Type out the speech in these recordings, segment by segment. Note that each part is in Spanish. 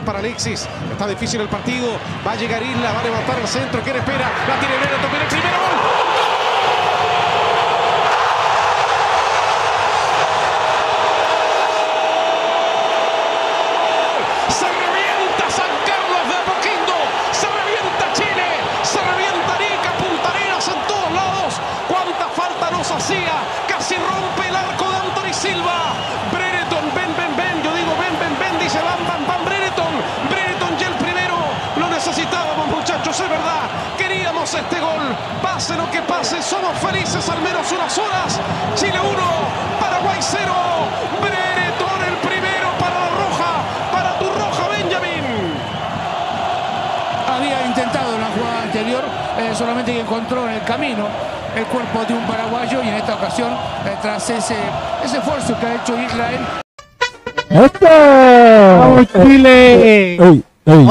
para Alexis. Está difícil el partido. Va a llegar Isla, va a levantar al centro. ¿Quién espera? La tiene Brereton, viene el primero. ¡Gol! Se revienta San Carlos de Apoquindo. Se revienta Chile. Se revienta Arica, Punta Arenas en todos lados. Cuánta falta nos hacía. Casi rompe el arco de Anthony Silva. Brereton, ven, ven, ven. Yo digo ven, ven, ven. Dice van, van, van. Brereton. Brereton ya el primero. Lo necesitábamos, muchachos. Es verdad. Queríamos este gol. Pase lo que pase. Somos felices al menos unas horas. Chile 1. Paraguay 0. Brereton el primero para la roja. Para tu roja, Benjamin. Había intentado en la jugada anterior, eh, solamente que encontró en el camino el cuerpo de un paraguayo y en esta ocasión, eh, tras ese, ese esfuerzo que ha hecho Israel, ¡Esto! ¡Vamos, Chile! Uy, uy,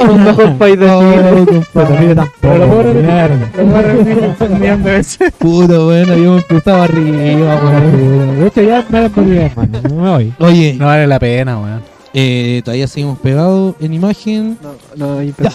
el mejor país de. Puto, bueno, yo empezaba arriba, weón. De hecho, ya me la. No me voy. Oye, No vale la pena, weón. eh, todavía seguimos pegados en imagen. No, no, Ya.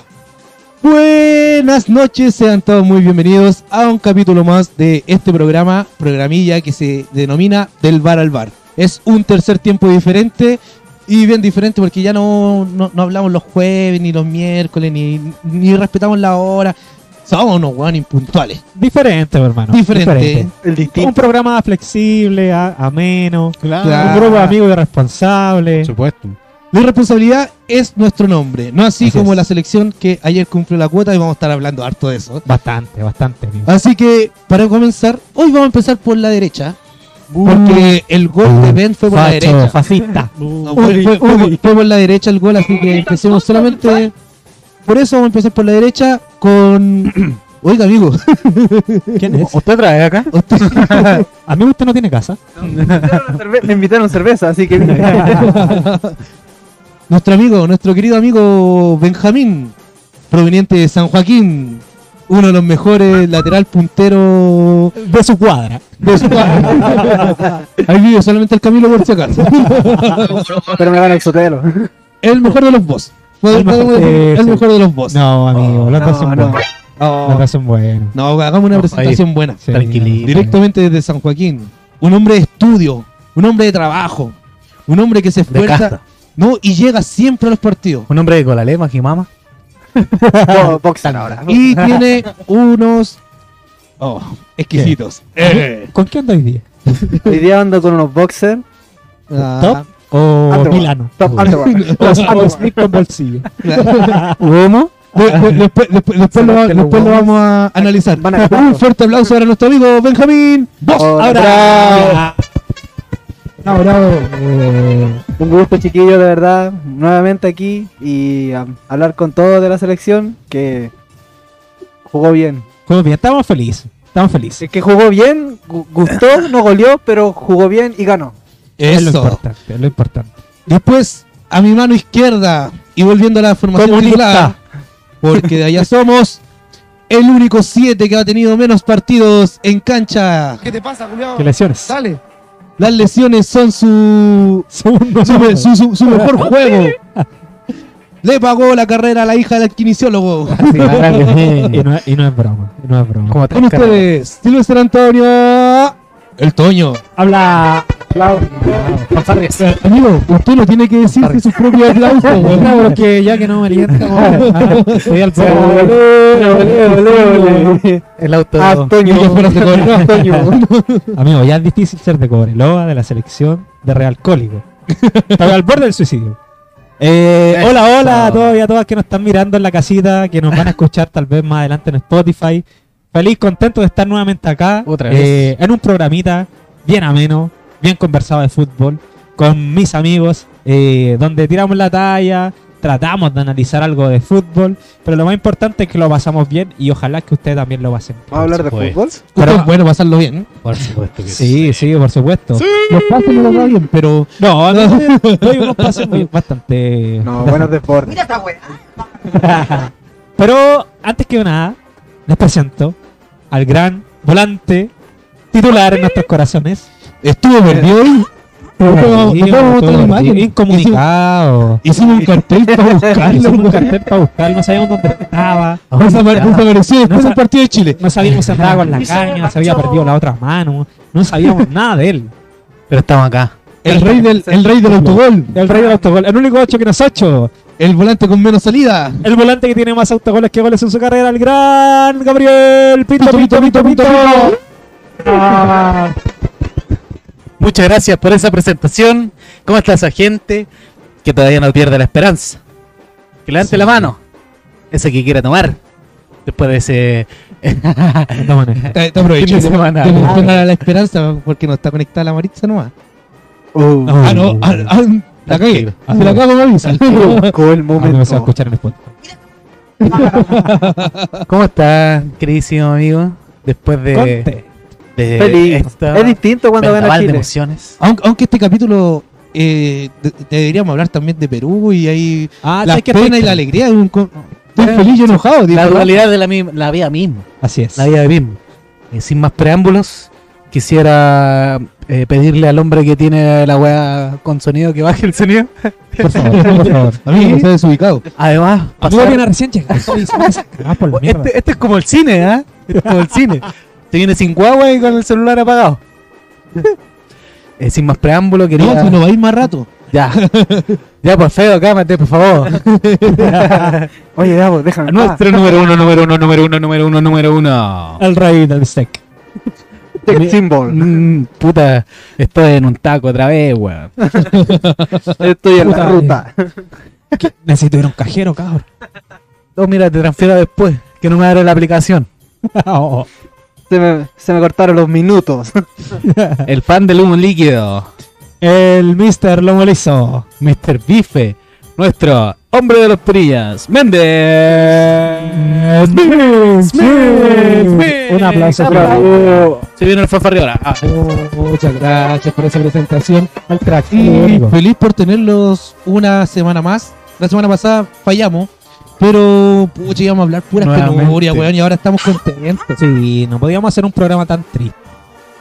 Buenas noches, sean todos muy bienvenidos a un capítulo más de este programa, programilla que se denomina Del Bar al Bar. Es un tercer tiempo diferente y bien diferente porque ya no, no, no hablamos los jueves, ni los miércoles, ni, ni respetamos la hora. Somos unos weón impuntuales. Diferente, hermano. Diferente. El Un programa flexible, a- ameno. Claro. Un grupo de amigos irresponsables. Por supuesto. La irresponsabilidad es nuestro nombre, no así, Así como es. la selección que ayer cumplió la cuota y vamos a estar hablando harto de eso. Bastante, bastante. amigo. Así que, para comenzar, hoy vamos a empezar por la derecha. Porque el gol de Ben fue por la derecha. fascista. No, fue, fue- fue- fue por la derecha el gol, así que empecemos solamente. Por eso vamos a empezar por la derecha con. Oiga, amigo. ¿Quién es? ¿Usted trae acá? Amigo, usted no tiene casa. Me invitaron cerveza, así que. Nuestro amigo, nuestro querido amigo Benjamín, proveniente de San Joaquín. Uno de los mejores lateral puntero De su cuadra. de su Ahí vive solamente el Camilo por si acaso. Pero me van el sotelo. El mejor de los boss. El mejor- el, mejor de los boss. No, amigo, dos son no. buenos. Oh. Los dos son buenos. No, hagamos una No, presentación buena. Sí, Tranquilito. Directamente desde San Joaquín. Un hombre de estudio, un hombre de trabajo, un hombre que se De esfuerza. No, y llega siempre a los partidos. Un hombre de colalema, Jimama. Bo- Boxer ahora. Y tiene unos. Oh, exquisitos. Eh. ¿Con quién anda hoy día? Hoy día ando con unos boxers. Ah, ¿Top o. Milano? Top Ando Smith con bolsillo. ¿Cómo? de- de- después después- después lo, después vamos a analizar. A Un fuerte aplauso para nuestro amigo Benjamín. Vos. Ahora. No, bravo. Eh, un gusto, chiquillo, de verdad. Nuevamente aquí y um, hablar con todos de la selección que jugó bien. Juego bien, estamos felices. Estamos felices. Es que jugó bien, gu- gustó, no goleó, pero jugó bien y ganó. Es lo Eso. importante, es lo importante. Después, a mi mano izquierda, y volviendo a la formación Comunista. titular, porque de allá somos el único 7 que ha tenido menos partidos en cancha. ¿Qué te pasa, Julián? ¿Qué lesiones? Dale. Las lesiones son su, su, me- su- su- su mejor juego. Le pagó la carrera a la hija del kinesiólogo. y, no, es- y no es broma. y no es broma. Con ustedes, Silvestre Antonio. El Toño. Habla. Eh, Amigo, usted no tiene que decirse su propio aplauso. weón. No, porque ya que no me alienta, ah, estoy al El auto. Ah, de cobre. No, Toño. Amigo, ya es difícil ser de Cobreloa, de la selección de Realcólico. Estoy al borde del suicidio. Eh, hola, hola a todos y a todas que nos están mirando en la casita, que nos van a escuchar tal vez más adelante en Spotify. Feliz, contento de estar nuevamente acá. Otra eh, en un programita bien ameno, bien conversado de fútbol, con mis amigos, eh, donde tiramos la talla, tratamos de analizar algo de fútbol, pero lo más importante es que lo pasamos bien y ojalá que ustedes también lo pasen. ¿Vamos a hablar de Por fútbol? Pero es bueno pasarlo bien. Por supuesto que Sí, sí, por supuesto. Los pases no los da bien, pero. No, doy unos pases muy- bastante. No, buenos deportes. Pero antes que nada, les presento al gran volante, titular en nuestros corazones. Estuvo. Nos nos la imagen. Incomunicado. Hicimos un cartel para buscarlo. Hicimos un cartel para buscarlo, no sabíamos dónde estaba. Desapare- Desapareció después No del partido de Chile. No sabíamos si andaba con la caña, se había perdido la otra mano. No sabíamos nada de él. Pero estamos acá. El rey del, el rey del autogol. El rey del autogol. El único 8 que no es 8. El volante con menos salida. El volante que tiene más autogoles que goles en su carrera. El gran Gabriel Pito, Pito, Pito, Pito. Ah. Muchas gracias por esa presentación. ¿Cómo está esa gente que todavía no pierde la esperanza? Que levante Sí. la mano. Ese que quiera tomar. Después de ese. Manera. Te, te aprovecho de de, la esperanza porque no está conectada la Maritza nomás. Uh, Ah, no. ah, ah, la cagué. Se la cago, me avisa. El Ah, no se va a momento. escuchar en Spotify. ¿Cómo está, queridísimo amigo? Después de. Conte. De Feliz. esta Es distinto cuando vendaval de Chile. emociones. Aunque, aunque este capítulo eh, de- deberíamos hablar también de Perú y ahí Ah, la pena y la alegría de un, de un feliz y enojado. La ¿verdad? dualidad de la, la vida misma. Así es. La vida misma. Y sin más preámbulos, quisiera eh, pedirle al hombre que tiene la weá con sonido que baje el sonido. Por favor, por favor. Amigo, no está desubicado. Además, pasar- recién mierda. este, este es como el cine, ¿ah? Este es como el cine. Te viene sin guagua y con el celular apagado. Eh, sin más preámbulos, quería. No, si no va a ir más rato. Ya. Ya, por feo, cámate, por favor. Oye, ya, pues, déjame. Nuestro número uno, número uno, número uno, número uno, número uno. El rey del steak. Sex symbol. Mm, puta, estoy en un taco otra vez, weón. Estoy en la Puta, ruta. Necesito ir a un cajero, cabrón. No, mira, te transfiero después, que no me abre la aplicación. Oh, Se me, se me cortaron los minutos. El fan del humo líquido, El Mr. Lomo Liso. Mr. Bife, nuestro hombre de los perillas, Méndez. Un aplauso para Bravo. Se viene el fanfarriola. Ah, Muchas gracias por esa presentación. crack. Y feliz por tenerlos una semana más. La semana pasada fallamos, pero pucha, íbamos a hablar puras penurias, weón, y ahora estamos contentos. Sí, no podíamos hacer un programa tan triste.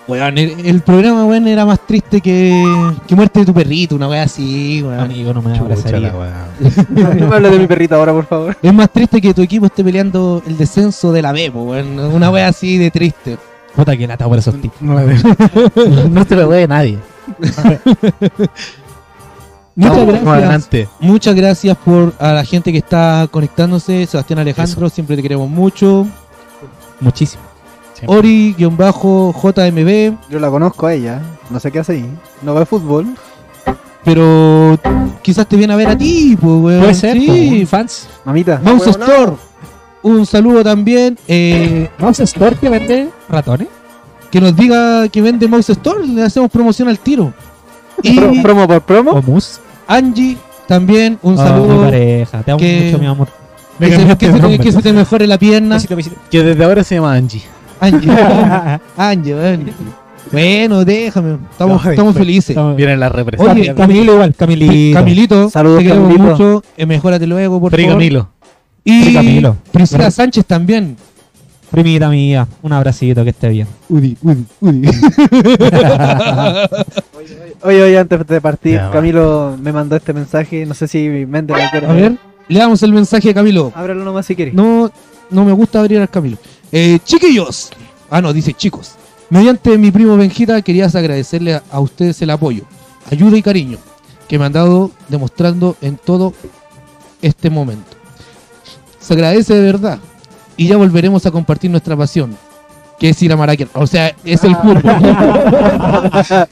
Weón, el, el programa, weón, era más triste que, que muerte de tu perrito, una weá así, weón. Amigo, no me abrazaría. No me hables de mi perrito ahora, por favor. Es más triste que tu equipo esté peleando el descenso de la B, weón. Una weá así de triste. Puta que lata por esos tipos. No, no te lo ve nadie. Muchas Vamos, gracias. adelante. Muchas gracias por a la gente que está conectándose. Sebastián Alejandro, siempre te queremos mucho. Muchísimo. Ori-JMB, Yo la conozco a ella. No sé qué hace ahí. No ve fútbol. pero quizás te viene a ver a ti, pues, weón. Puede ser, Sí. po, fans. Mamita. Mouse Huevonao. Store. Un saludo también. eh, Mouse Store que vende ratones. que nos diga que vende Mouse Store. Le hacemos promoción al tiro. Y Pro- promo por promo. O mus. Angie, también un Oh, mi saludo. pareja. Te amo que- mucho, mi amor. que, se, que se- que se te mejore la pierna. Besito, besito. Que desde ahora se llama Angie. Angie. Angie, weón. Bueno, déjame. Estamos, bueno. felices. Vienen las Oye, representaciones. Camilo igual, Camilito. Camilito, Saludos, te queremos Camilito. mucho. Eh, mejórate luego, por Pri favor. Camilo. Y Camilo. Priscila Bueno. Sánchez también. Primita mía, un abracito, que esté bien. Udi, udi, udi. Oye, oye, antes de partir, Ya, va. Camilo me mandó este mensaje. No sé si Méndez lo quiere. A ver, le damos el mensaje a Camilo. Ábrelo nomás si quieres. No, no me gusta abrir al Camilo. Eh, chiquillos. Ah, no, dice chicos. Mediante mi primo Benjita, querías agradecerle a, a ustedes el apoyo, ayuda y cariño que me han dado demostrando en todo este momento. Se agradece de verdad. Y ya volveremos a compartir nuestra pasión, que es ir a Maracaná. O sea, es el fútbol.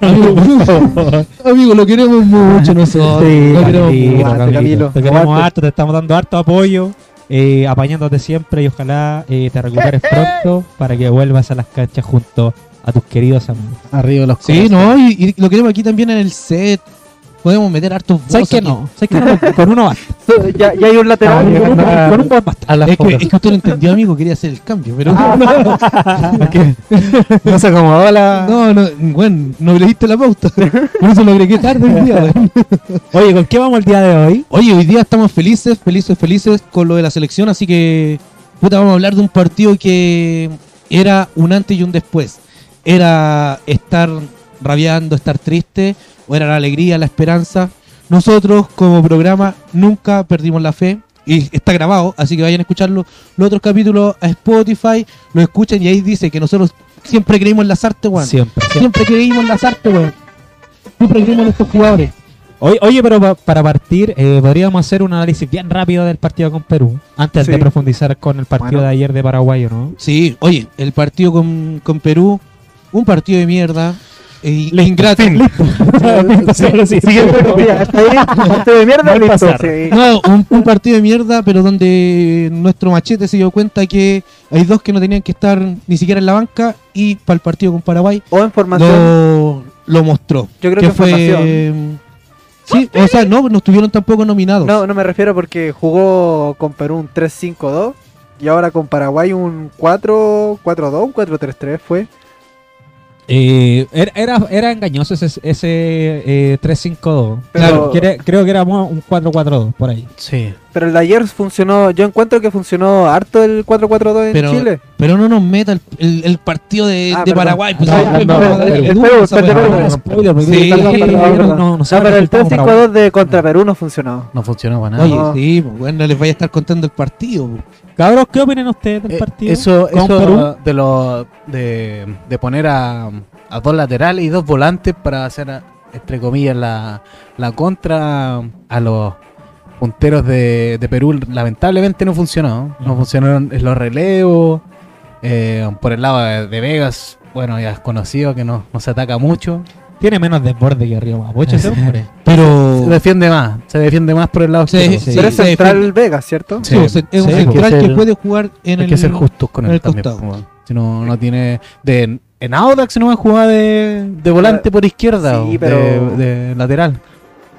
amigo, amigo, lo queremos mucho nosotros. Sí, lo queremos mucho. Camilo. Te queremos harto, te estamos dando harto apoyo, eh, apañándote siempre y ojalá eh, te recuperes pronto para que vuelvas a las canchas junto a tus queridos amigos. Arriba los Sí, no, y, y lo queremos aquí también en el set. Podemos meter hartos ¿Sabes que no? ¿Sabes que no? Con uno basta. Ya, ya hay un lateral. Con un- con un buen basta. A Es que, es que usted lo entendió, amigo, quería hacer el cambio, pero No se acomodó la. no, no, bueno, no leíste la pauta. Por eso lo agregué tarde hoy día. Oye, ¿con qué vamos el día de hoy? Oye, hoy día estamos felices, felices, felices con lo de la selección, así que puta, vamos a hablar de un partido que era un antes y un después. Era estar rabiando, estar triste, o era la alegría, la esperanza. Nosotros como programa nunca perdimos la fe y está grabado, así que vayan a escucharlo. Los otros capítulos a Spotify, lo escuchen y ahí dice que nosotros siempre creímos en las artes, weón. Siempre, siempre. Siempre creímos en las artes, weón. Siempre creímos en estos jugadores. Oye, oye, pero pa- para partir, eh, podríamos hacer un análisis bien rápido del partido con Perú, antes Sí. de profundizar con el partido Bueno. de ayer de Paraguay, ¿o ¿no? Sí, oye, el partido con, con Perú, un partido de mierda. E pasar. sí. No, un, un partido de mierda, pero donde nuestro machete se dio cuenta que hay dos que no tenían que estar ni siquiera en la banca y para el partido con Paraguay O en formación. lo, lo mostró. Yo creo que en fue. Sí, o sea, no, no estuvieron tampoco nominados. No, no me refiero porque jugó con Perú un 3-5-2 y ahora con Paraguay un 4-4-2, un 4-3-3 fue. Eh, era, era, era engañoso ese, ese eh, 3-5-2. Pero- Quiere- creo que era mo- un 4-4-2 por ahí. Sí. Pero el de ayer funcionó, yo encuentro que funcionó harto el 4-4-2 en Pero- Chile. Pero no nos meta el, el- el partido de, Ah, de. Paraguay. Pues, Ah, no, no- pero el que estamos grabando. 3-5-2 de contra Perú no funcionó. No funcionó para nada. Oye, No. sí, pues, bueno, no les vaya a estar contando el partido. Cabros, ¿qué opinan ustedes del Eh, partido? Eso, con eso Perú? de lo de, de poner a, a dos laterales y dos volantes para hacer entre comillas la, la contra a los punteros de, de Perú lamentablemente no funcionó. No funcionaron los relevos. eh, por el lado de, de Vegas, bueno, ya es conocido que no, no se ataca mucho. Tiene menos desborde que Río Mapocho ese hombre. Pero. Se defiende más, se defiende más por el lado Sí, izquierdo. sí. Pero es central Vegas, ¿cierto? Sí, es un sí, central hay que puede jugar en Hay el. que ser justos con él el también. costado. po, Si no, no tiene. De, en Audax no va a jugar de, de volante por izquierda Sí, o pero- de, de lateral.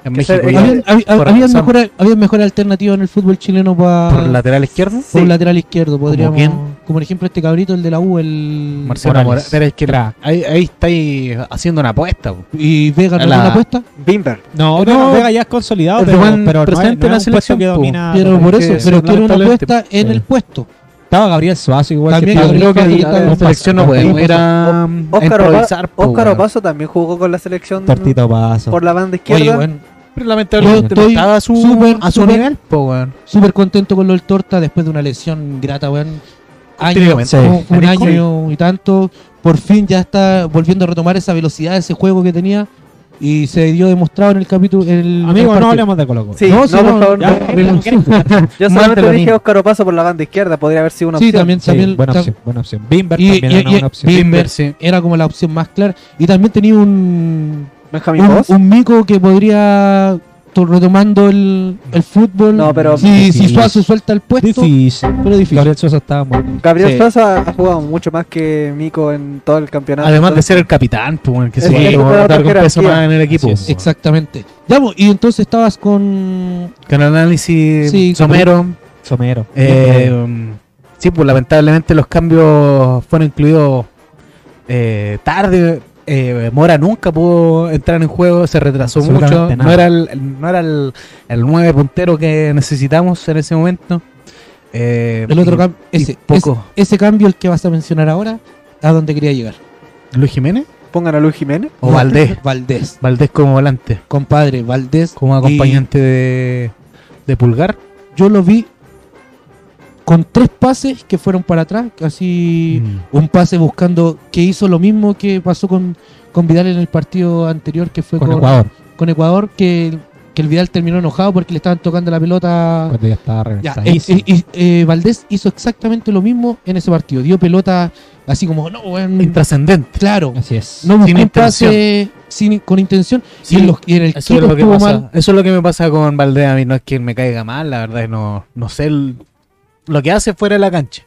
En México ser- ya- Habían, hab- por habían razón. mejores, habían mejores alternativas en el fútbol chileno para por lateral izquierdo. por Sí. lateral izquierdo. Podríamos? Como por ejemplo este cabrito, el de la U, el Marcelo Morales. Morales. Pero es que Crack. ahí, ahí estáis haciendo una apuesta. po. y Vega no La- una apuesta. Bimber. No, No, no, Vega ya es consolidado, pero, buen pero no es, presente no en la es un puesto selección, que po. domina. Pero por es eso, que pero quiero una lamentablemente- apuesta en Sí. el puesto. Estaba Gabriel Suazo igual También que yo creo que ahí la, la selección no podemos ir a, a Óscar, improvisar. Opa- po, Óscar weón. Opaso también jugó con la selección Tortito Paso. por la banda Oye, izquierda. bueno, Pero lamentablemente Yo no estoy estaba a su, súper, a su súper- nivel. Po, weón. súper contento con lo del Torta después de una lesión grata, weón. Sí. un, año y tanto. Por fin ya está volviendo a retomar esa velocidad, ese juego que tenía. Y se dio demostrado en el capítulo. en el- Amigos, no hablemos de Colo Colo. Sí, No, no, sí, por no, favor. ya, no. Yo solamente lo dije mismo. Óscar Opaso por la banda izquierda, podría haber sido una Sí, opción. también, Sí, también, buena opción, buena opción. Bimber Y, también y- era una y- buena opción. Bimber sí. era como la opción más clara. Y también tenía un, Benjamín un, un mico que podría, retomando el, el fútbol. No, pero- si. Suazo suelta el puesto, Difícil. pero difícil. Gabriel Sosa estaba muerto. Gabriel Sí. Sosa ha jugado mucho más que Mico en todo el campeonato. Además de ser el capitán, weón, que sí, como otra dar un peso más en el equipo. Exactamente. Ya, pues, y entonces estabas con. Con el análisis Sí, somero. Somero. Eh, sí, pues lamentablemente los cambios fueron incluidos eh, tarde. Eh, Mora nunca pudo entrar en juego, se retrasó mucho. No era, el, el- no era el, el 9 puntero que necesitamos en ese momento. Eh, El otro cambio. Ese, poco. ese, ese cambio, el que vas a mencionar ahora, ¿a dónde quería llegar? ¿Luis Jiménez Pongan a Luis Jiménez. o Valdés? Valdés. Valdés como volante, Compadre, Valdés. como Y acompañante de, de Pulgar. Yo lo vi con tres pases que fueron para atrás, casi Mm. un pase buscando que hizo lo mismo que pasó con, con Vidal en el partido anterior que fue Con con, Ecuador. con Ecuador, que, que el Vidal terminó enojado porque le estaban tocando la pelota. Cuando ya estaba Ya, eh, eh, eh, Valdés hizo exactamente lo mismo en ese partido. Dio pelota así como, no, weón, Intrascendente. claro. Así es. No buscó Sin un pase sin, con intención. Sí, y, en los- y en el Eso es, lo que pasa, mal. eso es lo que me pasa con Valdés. A mí no es que me caiga mal, la verdad, es no, no sé el- lo que hace fuera de la cancha.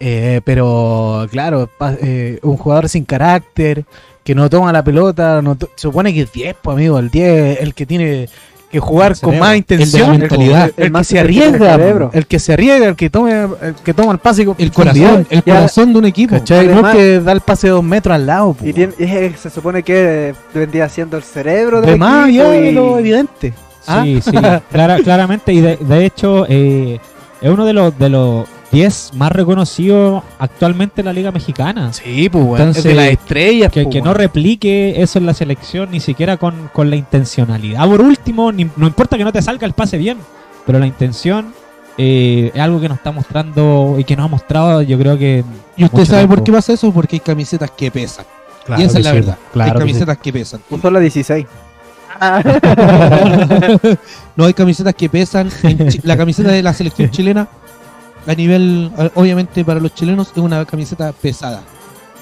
Eh, pero, claro, pa- eh, un jugador sin carácter, que no toma la pelota, no to- supone que es 10, pues, amigo. El 10 es el que tiene que jugar El con cerebro, más el intención. mentalidad. el, El más que se arriesga, el que se arriesga, el que tome, el que toma el pase con El corazón, el corazón de un equipo. No Además- es que da el pase de dos metros al lado. po. Y tiene- es- se supone que vendría siendo el cerebro del de más equipo ya y- lo evidente. ¿Ah? Sí, sí, clara- claramente. Y de, de hecho, eh, es uno de los, de los 10 más reconocidos actualmente en la Liga Mexicana. Sí, pues. Entonces, es de las estrellas, Que, pues, que no replique eso en la selección, ni siquiera con, con la intencionalidad. Por último, ni- no importa que no te salga el pase bien, pero la intención eh, es algo que nos está mostrando y que nos ha mostrado, yo creo que. ¿Y usted sabe por qué pasa eso? Porque hay camisetas que pesan. Claro y esa es la sí, verdad. claro hay que sí. camisetas que pesan. Usó la 16. no hay camisetas que pesan. La camiseta de la selección chilena, a nivel, obviamente para los chilenos, es una camiseta pesada.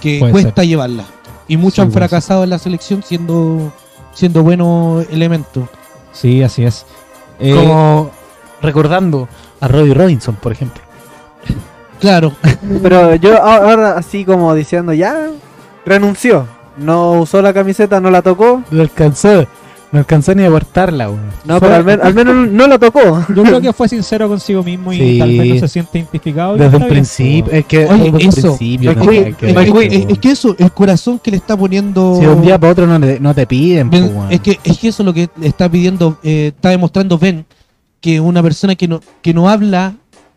Que Puede cuesta llevarla. Y muchos Sí, han fracasado en la selección siendo, siendo buenos elementos. Sí, así es. Eh, Como recordando a Robbie Robinson, por ejemplo. Claro, Pero yo ahora así como diciendo, ya renunció. No usó la camiseta, no la tocó. No alcanzó, no alcanzó ni a cortarla, weón. No, pero al, men- al menos no la tocó. Yo creo que fue sincero consigo mismo y Sí. tal vez no se siente identificado. Desde un principio, es que Oye, desde un eso, principio es no que- es, es- eso, el corazón que le está poniendo. Si de un día para otro no, le- no te piden, pues, Ben- es que es que eso es lo que está pidiendo, eh, está demostrando Ben, que una persona que no que no habla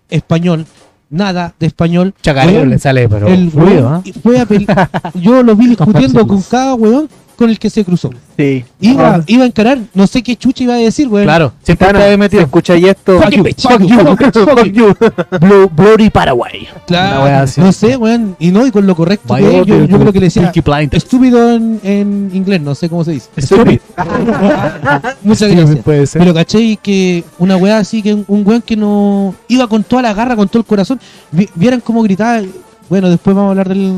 español, nada de español, Chacarero le sale, pero el fluido, weón ¿ah? fue a yo lo vi discutiendo Con cada weón con el que se cruzó. Sí. Iba, Ah, iba a encarar, no sé qué chucha iba a decir, weón. Claro, siempre está metido. escucháis esto, Fuck you, fuck you, fuck you. Blue, Bloody Paraguay. Claro, no sé, weón, y no, y con lo correcto que yo, yo creo que le decía estúpido en, en inglés, no sé cómo se dice. Stupid. Muchas Sí, gracias. puede ser. Pero caché que una weá así, que un, weón que no iba con toda la garra, con todo el corazón, vi- vieran cómo gritaba. Bueno, después vamos a hablar del,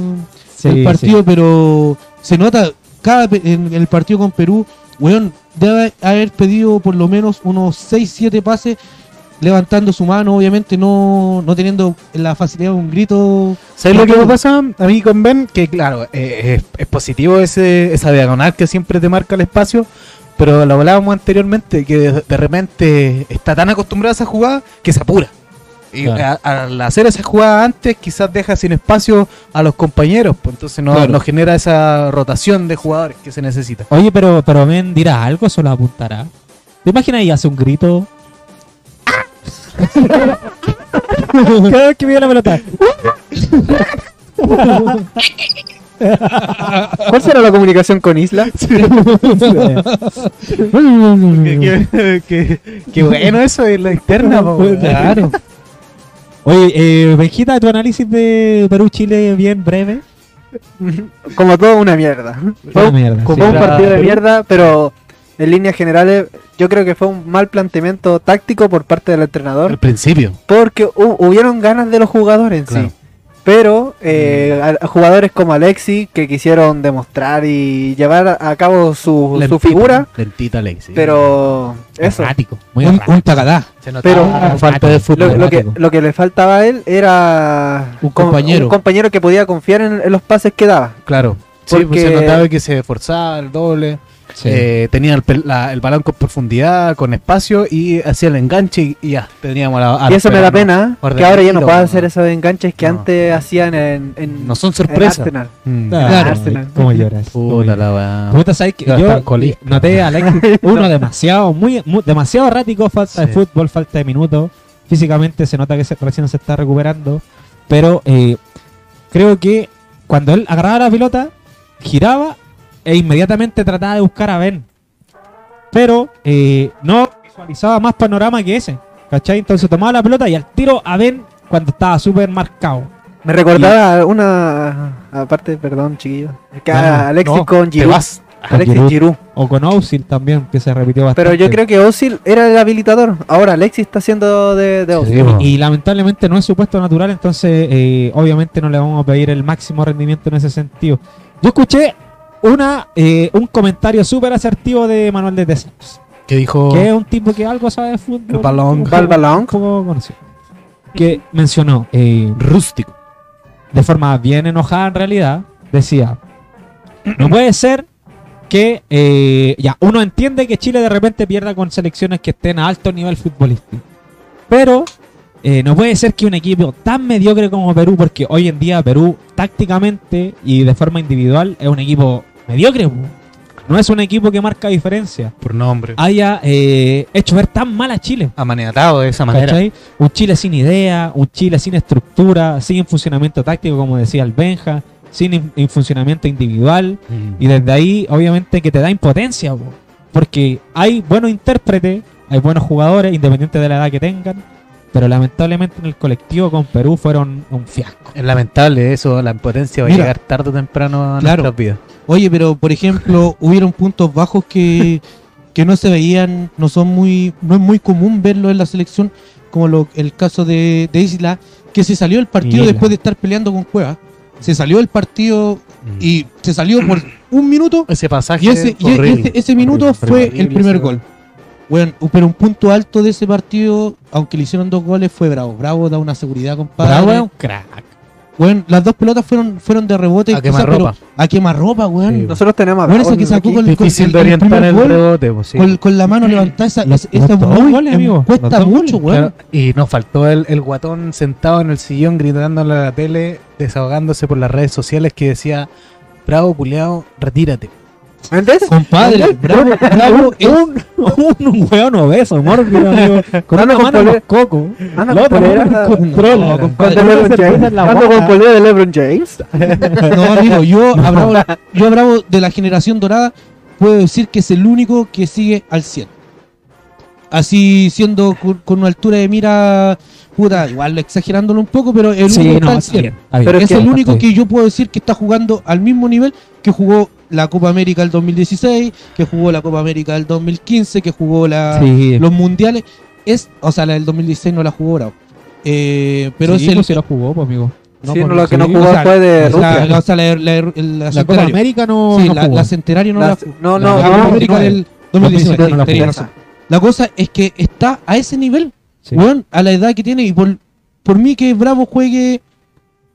Sí, del partido, pero se nota cada en el partido con Perú, weón, debe haber pedido por lo menos unos 6, 7 pases, levantando su mano, obviamente no, no teniendo la facilidad de un grito. ¿Sabes lo que me pasa a mí con Ben? Que claro, eh, es, positivo ese, esa diagonal que siempre te marca el espacio, pero lo hablábamos anteriormente, que de, de repente está tan acostumbrado a esa jugada que se apura. Y Claro. a- al hacer esa jugada antes, quizás deja sin espacio a los compañeros, pues entonces no, Claro. no genera esa rotación de jugadores que se necesita. Oye, pero, pero Ben dirá algo, solo apuntará. ¿Te imaginas y hace un grito? Cada vez que veo la pelota. ¿cuál será la comunicación con Isla? qué, qué- qué- qué bueno eso en la interna, po. Claro. Oye, eh, Benjita, tu análisis de Perú-Chile bien breve. Como todo una mierda. Fue, Una mierda, fue sí. un partido de Perú. mierda, pero en líneas generales yo creo que fue un mal planteamiento táctico por parte del Al entrenador, principio. porque hu- hubieron ganas de los jugadores en Claro. sí. Pero eh, a- a jugadores como Alexi que quisieron demostrar y llevar a, cabo su, su figura, Lentita Alexis. pero eso. Errático, muy Un, un tagadá. Se notaba pero- una falta de fútbol. Lo, lo que, errático. lo que le faltaba a él era Un com- compañero. un compañero que podía confiar en, en los pases que daba. Claro. Sí, Porque- pues se notaba que se esforzaba el doble. Sí. eh, tenía el, pel- la- el balón con profundidad, con espacio y hacía el enganche y, y ya teníamos la. a y eso me da pena, que ahora ya no ordenadito, pueda no. hacer esos enganches que No. antes hacían en, en, No son en sorpresas. Arsenal. Mm. Ah, Claro. Arsenal, ¿Cómo lloras? ¿Cómo Puta la weá. Puta, ¿sabes? Ya Yo noté a Alexis uno demasiado, muy, muy- demasiado errático, falta de fútbol, falta de minutos. Físicamente se nota que se- recién se está recuperando. Pero eh, creo que cuando él agarraba la pelota, giraba e inmediatamente trataba de buscar a Ben. Pero eh, no visualizaba más panorama que ese. ¿Cachai? Entonces tomaba la pelota y al tiro a Ben cuando estaba súper marcado. Me recordaba una aparte, perdón, chiquillo, que No, a Alexis no, con Giroud. vas. Alexis Giroud. Giroud. O con Ozil también, que se repitió bastante. Pero yo creo que Ozil era el habilitador. Ahora Alexis está haciendo de, de Ozil. Sí, po. Y lamentablemente no es su puesto natural, entonces eh, obviamente no le vamos a pedir el máximo rendimiento en ese sentido. Yo escuché una eh, un comentario súper asertivo de Manuel de Tessos, Que dijo. que es un tipo que algo sabe de fútbol. El balón. Que mencionó, eh, Rústico. de forma bien enojada en realidad, decía, no puede ser que eh, ya uno entiende que Chile de repente pierda con selecciones que estén a alto nivel futbolístico, pero eh, no puede ser que un equipo tan mediocre como Perú, porque hoy en día Perú tácticamente y de forma individual es un equipo mediocre. po. no es un equipo que marca diferencia, Por nombre. haya eh, hecho ver tan mal a Chile. Amaniatado de esa manera. ¿Cachai? Un Chile sin idea, un Chile sin estructura, sin funcionamiento táctico, como decía el Benja, sin in- in funcionamiento individual. Mm. Y desde ahí, obviamente, que te da impotencia, po. porque hay buenos intérpretes, hay buenos jugadores, independiente de la edad que tengan, pero lamentablemente en el colectivo con Perú fueron un fiasco. Es lamentable eso, la impotencia va a llegar tarde o temprano a Claro. nuestras vidas. Oye, pero por ejemplo, hubieron puntos bajos que, que no se veían, no son muy, no es muy común verlo en la selección, como lo, el caso de, de Isla, que se salió del partido Isla. después de estar peleando con Cueva. Se salió del partido Mm. y se salió por un minuto ese pasaje y ese, y horrible. ese, ese minuto Horrible, fue horrible el primer gol. Bueno, pero un punto alto de ese partido, aunque le hicieron dos goles, fue Bravo. Bravo da una seguridad, compadre. Bravo es un crack. Bueno, las dos pelotas fueron, fueron de rebote. A quemarropa. quizá, pero A quemarropa, weón. Sí. Nosotros tenemos a Bueno, Bravo esa que sacó con, con Difícil el- de el el gol, rebote, pues, sí. con, con la mano levantada, esa, Los- esa- muy- goles, em, amigo. cuesta mucho, weón. Claro, y nos faltó el, el guatón sentado en el sillón gritándole a la tele, desahogándose por las redes sociales que decía, bravo, culiao, retírate. ¿Méndez? Compadre, bravo, bravo es- un, un, weón obeso, mórbido, amigo. Con Anda una con mano cocos. Anda con polera. control. No, compadre, boca. con polera de LeBron James. No, amigo, yo a, Bravo, yo a Bravo de la generación dorada puedo decir que es el único que sigue al 100. Así siendo con, una altura de mira, puta, igual exagerándolo un poco, pero el único Sí, está no, al está 100. bien, bien. Pero es es que- el único que yo puedo decir que está jugando al mismo nivel que jugó la Copa América del 2016, que jugó la Copa América del 2015, que jugó la, Sí. los mundiales. Es, o sea, la del 2016 no la jugó Bravo. Eh, pero Sí, es el, pues sí lo jugó, pues, amigo. Sí, pues, no, lo que sí. no jugó o sea, fue de o sea, Rusia. o sea, la, la- la- la La Copa. América no, Sí, no la, jugó. la Centenario no la, La- jugó. no, La no, Copa no, América no, del 2019. no la tenía jugó. razón. La cosa es que está a ese nivel, Sí. weón, a la edad que tiene. Y por, por mí que Bravo juegue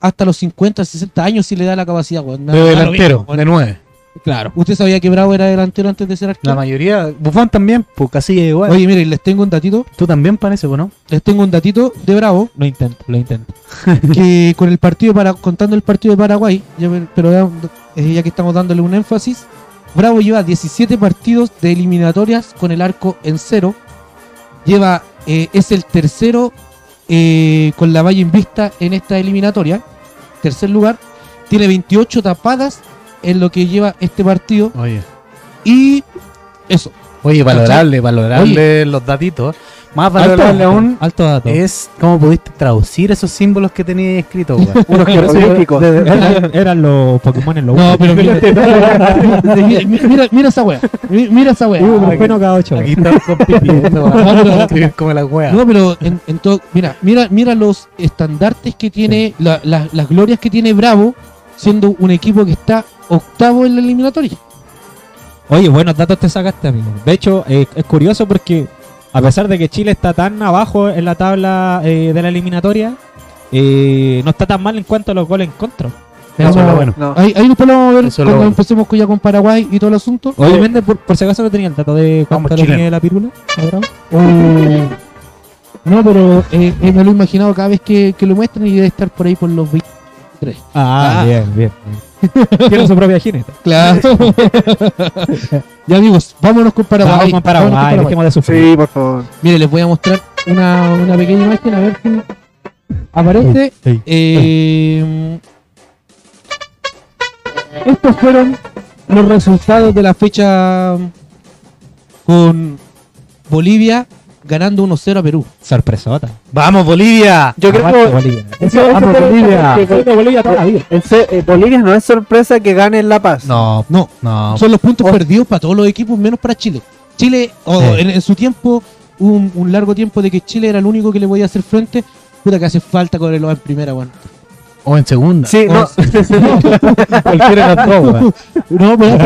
hasta los 50, 60 años si le da la capacidad. Me De delantero, de nueve. Claro. ¿Usted sabía que Bravo era delantero antes de ser La arquero? mayoría, Bufón también, pues casi igual. Oye, miren, les tengo un datito. Tú también parece, ¿o no? Les tengo un datito de Bravo Lo intento, lo intento. que con el partido para contando el partido de Paraguay, ya pero ya, eh, ya que estamos dándole un énfasis, Bravo lleva 17 partidos de eliminatorias con el arco en cero. Lleva eh, es el tercero eh, con la valla invista en esta eliminatoria, tercer lugar. Tiene 28 tapadas en lo que lleva este partido Oye. y eso. Oye, valorable, valorable los datitos. Más valorable aún Alto dato. es cómo pudiste traducir esos símbolos que tenía escritos, weón. Unos jeroglíficos. Eran, eran los Pokémon en los No, pero mira, mira, mira, esa wea. Mi- Mira esa wea. un bueno cada ocho. Aquí. Escribir como la wea. No, pero en, en todo, mira, mira, mira los estandartes que tiene, la- la- las glorias que tiene Bravo, siendo un equipo que está octavo en la eliminatoria. Oye, buenos datos te sacaste, amigo. De hecho, eh, es curioso porque a pesar de que Chile está tan abajo en la tabla eh, de la eliminatoria, eh, no está tan mal en cuanto a los goles en contra. Eso es lo bueno. No. Ahí, ahí después lo vamos a ver Eso cuando empecemos con- ya con Paraguay y todo el asunto. Oye, Méndez, por, por si acaso no tenía el dato de cuánto le tenía la. Eh, no, pero eh, eh, me lo he imaginado cada vez que, que lo muestran y debe estar por ahí por los 23. Ah, Ah. bien, bien. Tiene su propia jineta. Claro. ya amigos, vámonos con Paraguay. Vamos con Paraguay, Vámonos con de sufrir. Sí, por favor. Mire, les voy a mostrar una, una pequeña imagen a ver si aparece. Eh, estos fueron los resultados de la fecha con Bolivia ganando 1-0 a Perú. Sorpresota. ¡Vamos, Bolivia! Yo creo que Bolivia. Eso- Vamos, Bolivia. Bolivia eh, Bolivia no es sorpresa que gane en La Paz. No, No, no. son los puntos perdidos para todos los equipos menos para Chile. Chile, o Sí. en, en su tiempo, un, un largo tiempo de que Chile era el único que le podía hacer frente. Puta que hace falta con el en primera, weón. O en segunda. Sí, no. Cualquiera de las dos. No, pero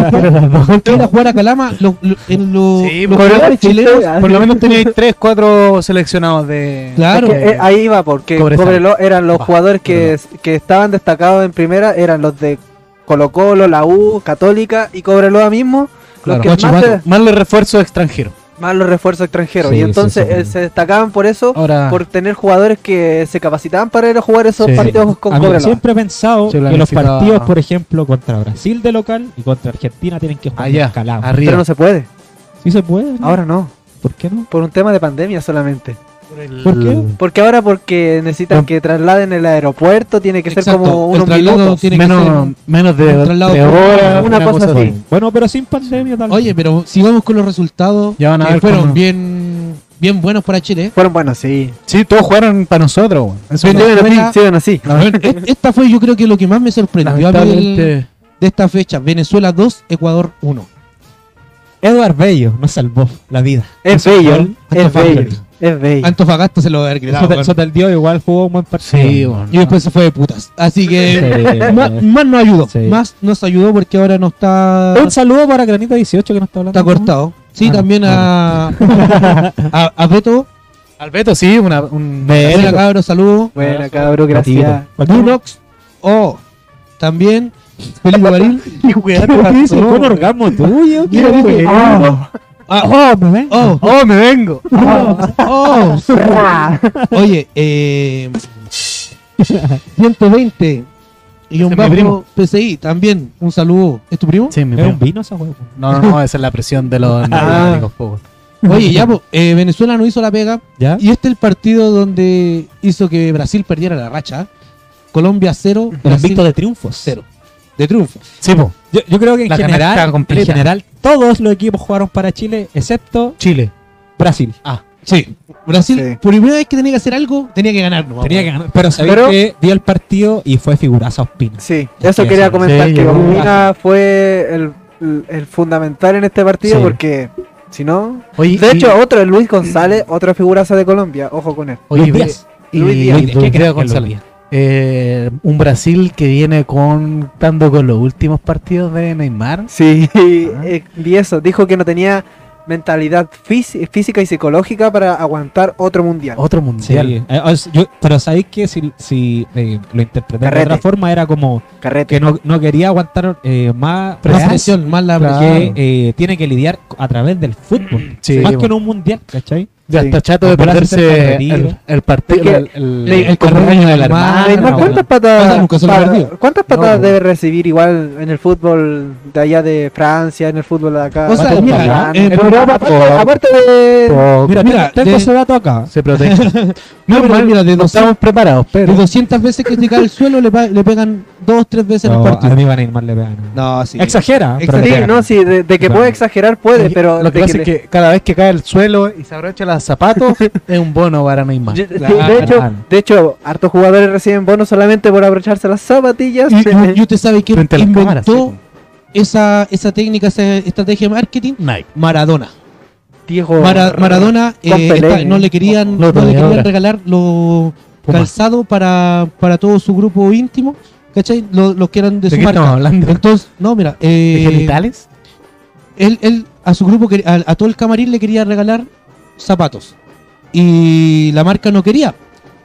mejor que ir a jugar a Calama lo- lo- en los Sí, los por jugadores chilenos. Por lo menos tenéis 3, 4 seleccionados de. Claro. Es que, eh, ahí iba, porque Cobresal. Cobreloa eran los jugadores que, que estaban destacados en primera, eran los de Colo Colo, la U, Católica y Cobreloa mismo. Claro. Los que más Más los refuerzos extranjeros. Más los refuerzos extranjeros. Sí, y entonces sí, sí. eh, se destacaban por eso, Ahora, por tener jugadores que se capacitaban para ir a jugar esos Sí. partidos con Cobreloa. siempre he pensado que los partidos, por ejemplo, contra Brasil de local y contra Argentina tienen que jugar allá, escalados. arriba. Pero no se puede. Sí se puede. ¿no? Ahora no. ¿Por qué no? Por un tema de pandemia solamente. ¿Por qué? Porque ahora porque necesitan que trasladen el aeropuerto, tiene que ser como el unos traslado minutos. tiene que menos, menos de de horas, una cosa así. Bueno, pero sin pandemia tal. Oye, pero sigamos con los resultados Ya van a que ver fueron cómo- bien, bien buenos para Chile. Fueron buenos, sí. Sí, todos jugaron para nosotros. Eso no- Venezuela- Sí, bueno, sí. Bueno, e- Esta fue yo creo que lo que más me sorprendió a mí lamentablemente, de esta fecha. Venezuela 2, Ecuador 1. Edward Bello nos salvó la vida. Es bello. Es bello. Es bello. Antofagasta se lo va a haber gritado. Sota. Sota el Dio igual jugó un buen partido. Sí, bueno. Y después se fue de putas. Así que Sí. más, más nos ayudó. Sí. Más nos ayudó porque ahora no está, Un saludo para Granita 18 que nos está hablando. está cortado. Sí, Ah, también a, a, a Beto. Alberto, sí, una, un Hola cabros, saludos. Buena, cabrón, gracias. Bunox. Oh, también Felipe Baril. Fue un orgasmo tuyo. ¿qué fue? Oh, Ah, oh, me ven. oh, ¡Oh, me vengo! oh. Oye, eh, 120 y un bajo primo. PCI también. Un saludo. ¿Es tu primo? Sí, mi ¿Es un primo. vino esa huevo? No, no, no, esa es la presión de los po. Oye, ya, po, eh, Venezuela no hizo la pega. ¿Ya? Y este es el partido donde hizo que Brasil perdiera la racha. Colombia 0, El Brasil de triunfos. 0. De triunfo. Sí, po. Yo, yo creo que en La general, en general, todos los equipos jugaron para Chile, excepto Chile. Brasil. Sí. Brasil, Sí. por primera vez que tenía que hacer algo, tenía que ganar. nomás, Tenía que ganar. Pero sabéis Pero- que dio el partido y fue figuraza Ospina. Sí, eso Sí, quería sí, comentar, sí, que yo- Ospina fue el, el- el fundamental en este partido Sí. porque si no... Oye, De y- hecho, otro, el Luis González, otra figuraza de Colombia, ojo con él. oye, Luis Díaz. y- Luis Díaz. y- ¿Qué ¿qué crees creo que es González? Eh, un Brasil que viene contando con los últimos partidos de Neymar. Sí, Ah. eh, vi eso, dijo que no tenía mentalidad fís- física y psicológica para aguantar otro mundial. Otro Sí, mundial. eh, yo- pero sabéis que si, si eh, lo interpreté de otra forma era como Carrete. que no, no quería aguantar eh, más Más presión más la Claro. que eh, tiene que lidiar a través del fútbol. Sí, más que bueno. en un mundial, ¿cachai? Ya está chato de de perderse el, el partido. El, el, el cumpleaños de la hermana. ¿cuántas patadas. ¿cuántas patadas debe recibir igual en el fútbol de allá de Francia, en el fútbol de acá? O sea, ¿Cuántas mira, patadas? en Europa, aparte, de... Mira, Mira, tengo de- ese dato acá. se protege. No, pero mira, de, no 200, estamos preparados, de pero. 200 veces que se cae al suelo, le, pegan dos, tres veces en el a partido. mí van a ir mal le pegan. No, sí. Exagera, Sí, no, sí, de, de que puede exagerar puede, pero... lo que de pasa es que cada vez que cae al suelo y se abrocha los zapatos, es un bono para Neymar. Yo- Claro, de, hecho, de hecho, hartos jugadores reciben bonos solamente por abrocharse las zapatillas. Y, y- y usted sabe a las cámaras, inventó sí. esa, esa técnica, esa estrategia de marketing. Nike. Maradona. Diego Mara- Maradona eh, está- no eh. le querían, no le querían regalar los calzado para, para todo su grupo íntimo, ¿cachai? Lo- Los, que eran de, ¿De su qué marca. hablando? Entonces, no, mira, ¿De eh, genitales? él, él a su grupo, a, a todo el camarín le quería regalar zapatos. Y la marca no quería.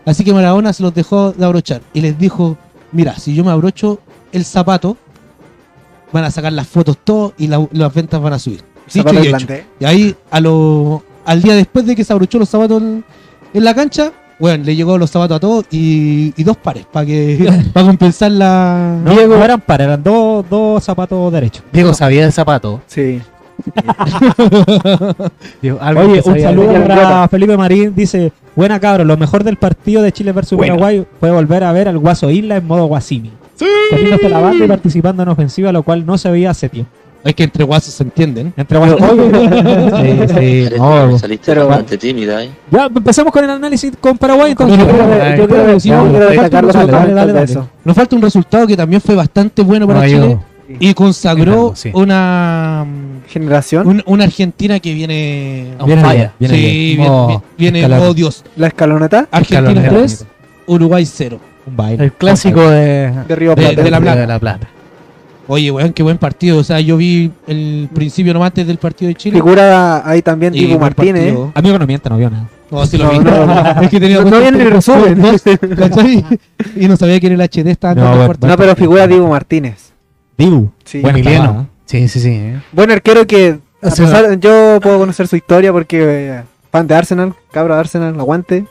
Así que Maradona se los dejó de abrochar. Y les dijo, mira, si yo me abrocho el zapato, van a sacar las fotos todo y la- las ventas van a subir. Dicho y hecho. Y ahí, a lo, al día después de que se abrochó los zapatos en, en la cancha, bueno, le llegó los zapatos a todos y, y dos pares para que para compensar la. No, no eran para, eran dos, dos zapatos derechos. Diego sabía de zapato. Sí. Algo Oye, un saludo para Felipe Marín. Dice: Buena cabros, lo mejor del partido de Chile versus Bueno. Paraguay fue volver a ver al Guaso Isla en modo Guasimi. Saliéndose la banda y participando en ofensiva, lo cual no se veía hace tiempo. Es que entre guasos se entienden. Entre Guaso Sí, sí, no. Saliste pero- bastante tímida, ¿eh? Ya, empecemos con el análisis con Paraguay. Entonces, Yo sí, quiero dale, dale, dale. Nos falta un resultado que también fue bastante bueno para No, Chile yo- y consagró sí. una, Generación. un- una Argentina que viene. On Viene bien, viene sí, bien. viene, Oh, viene- viene- escalada. oh Dios. La escaloneta Argentina Escaloneta. 3, Uruguay 0. Un baile. El clásico de, de Río Plata. de la Plata. de la Plata. Oye, weón, qué buen partido. O sea, yo vi el principio nomás antes del partido de Chile. Figura ahí también Diego Martínez. partido. Amigo, no mienta, no vio nada. No, sí lo No, vi. no, no. Es que tenía No, no puesto viene el resumen. 2, ¿cachai? Y no sabía que en el HD estaba No, bueno. No, pero figura Diego Martínez. Dibu. Sí. Buena Emiliano. Sí, sí, sí. ¿eh? Buen arquero que a pesar- yo puedo conocer su historia porque eh, fan de Arsenal, cabro de Arsenal, aguante.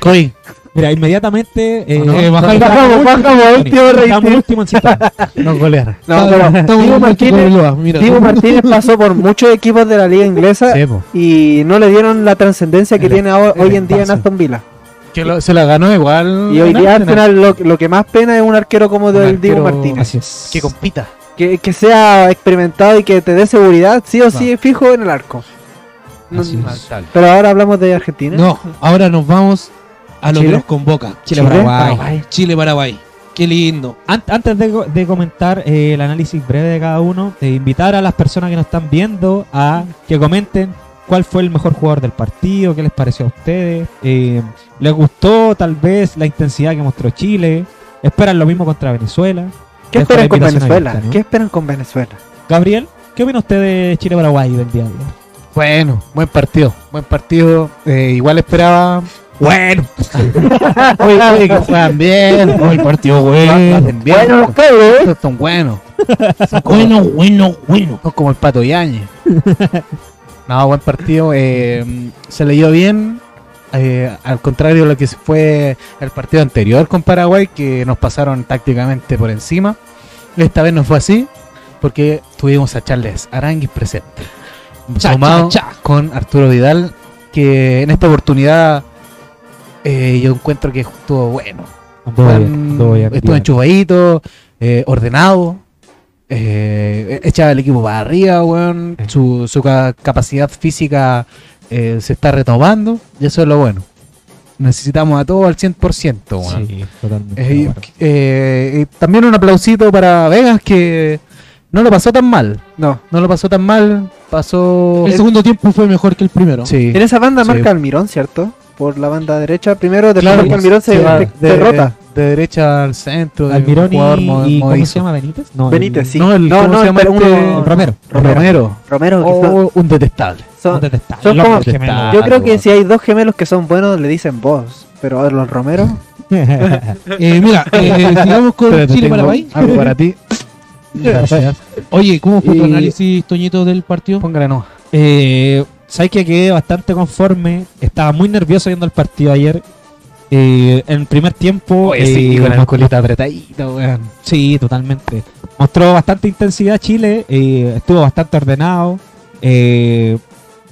Coy, Mira, inmediatamente. Eh, Eh, baja el- estamos bajamos, bajamos, último Estamos rating. último en sistema. No golear. No, pero Chico Martínez, Martínez pasó por muchos equipos de la liga inglesa Sí, po. y no le dieron la trascendencia que El- tiene ahora- el hoy en día en. Aston Villa. Que lo- se la ganó igual. Y hoy día Arsenal. Lo, lo que más pena es un arquero como Un del Diego Martínez. Así es. Que compita. Que, que sea experimentado y que te dé seguridad, sí o sí, fijo en el arco. No- pero ahora hablamos de Argentina. No, ahora nos vamos a lo ¿Chile? que nos convoca. Chile, Paraguay. Chile-Paraguay. Qué lindo. An- Antes de, de comentar eh, el análisis breve de cada uno, de invitar a las personas que nos están viendo a que comenten cuál fue el mejor jugador del partido, qué les pareció a ustedes, eh, les gustó tal vez la intensidad que mostró Chile, esperan lo mismo contra Venezuela. ¿Qué Dejo esperan con Venezuela? abierta, ¿no? ¿Qué esperan con Venezuela? Gabriel, ¿qué opina usted de Chile-Paraguay del día de hoy? Bueno, buen partido. Buen partido. Eh, igual esperaba. Bueno. oye, oye, que juegan bien. El partido bueno. bien. Bueno, los cabros, ¿eh? Estos son buenos. Son como, Bueno, bueno, bueno. son como el pato Yañez. no, buen partido. eh, se leyó bien. eh, al contrario de lo que fue el partido anterior con Paraguay, que nos pasaron tácticamente por encima. Esta vez no fue así, porque tuvimos a Charles Aranguis presente. Cha, sumado cha, cha. con Arturo Vidal, que en esta oportunidad eh, yo encuentro que estuvo bueno. Buen- bien, estuvo bien. enchufadito, eh, ordenado, eh, echaba el equipo para arriba, weón. Sí. Su, su ca- capacidad física eh, se está retomando y eso es lo bueno. Necesitamos a todos al 100%, weón. Sí, totalmente. Eh, de eh, también un aplausito para Vegas que no lo pasó tan mal. No. No lo pasó tan mal. Pasó. El segundo tiempo fue mejor que el primero. Sí. En esa banda Sí. marca Almirón, ¿cierto? Por la banda derecha primero, después Claro, marca Almirón se, se va se- de, se rota. De derecha al centro. de Almirón un jugador y, mo- y ¿cómo se llama Benítez? No, Benítez, el- sí. No, el- no, ¿cómo no, se llama este? uno... Romero. Romero. Romero, que son- Oh, un detestable. son- Detestable. son como- gemelos. yo creo que si hay dos gemelos que son buenos, le dicen vos. Pero a ver, los Romero. Eh, mira, eh, sigamos con Pero Chile-Paraguay. Algo para ti. Gracias. Oye, ¿cómo fue tu Y- análisis, Toñito, del partido? Póngale no. Eh, Sabes que quedé bastante conforme. Estaba muy nervioso viendo el partido ayer. Eh, en primer tiempo. Oye, sí, eh, con mo- colita apretadita, weón. Sí, totalmente. Mostró bastante intensidad Chile. eh, estuvo bastante ordenado. eh,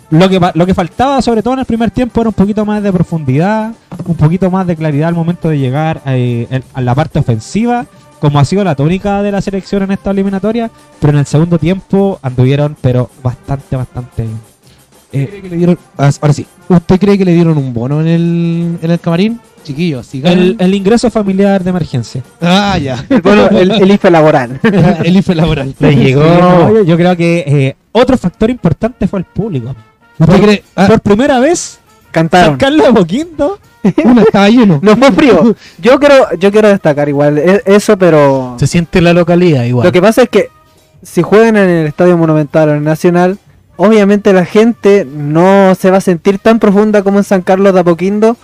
lo, que, lo que faltaba, sobre todo en el primer tiempo, era un poquito más de profundidad. Un poquito más de claridad al momento de llegar a la parte ofensiva. Como ha sido la tónica de la selección en esta eliminatoria. Pero en el segundo tiempo anduvieron, pero bastante, bastante bien. Eh, ¿Cree que le dieron- ah, ahora sí. ¿Usted cree que le dieron un bono en el, en el camarín? Chiquillos, si ganan- el, el ingreso familiar de emergencia. Ah, ya. Bueno, el, el IFE laboral. el IFE laboral. Le llegó. No, yo, creo que eh, otro factor importante fue el público. ¿Usted cree? Ah, Por primera vez, San Cantaron. Carlos Boquindo. uno estaba lleno. No fue frío. Yo quiero, yo quiero destacar igual e- eso, pero Se siente la localidad igual. lo que pasa es que si juegan en el Estadio Monumental o en el Nacional, obviamente la gente no se va a sentir tan profunda como en San Carlos de Apoquindo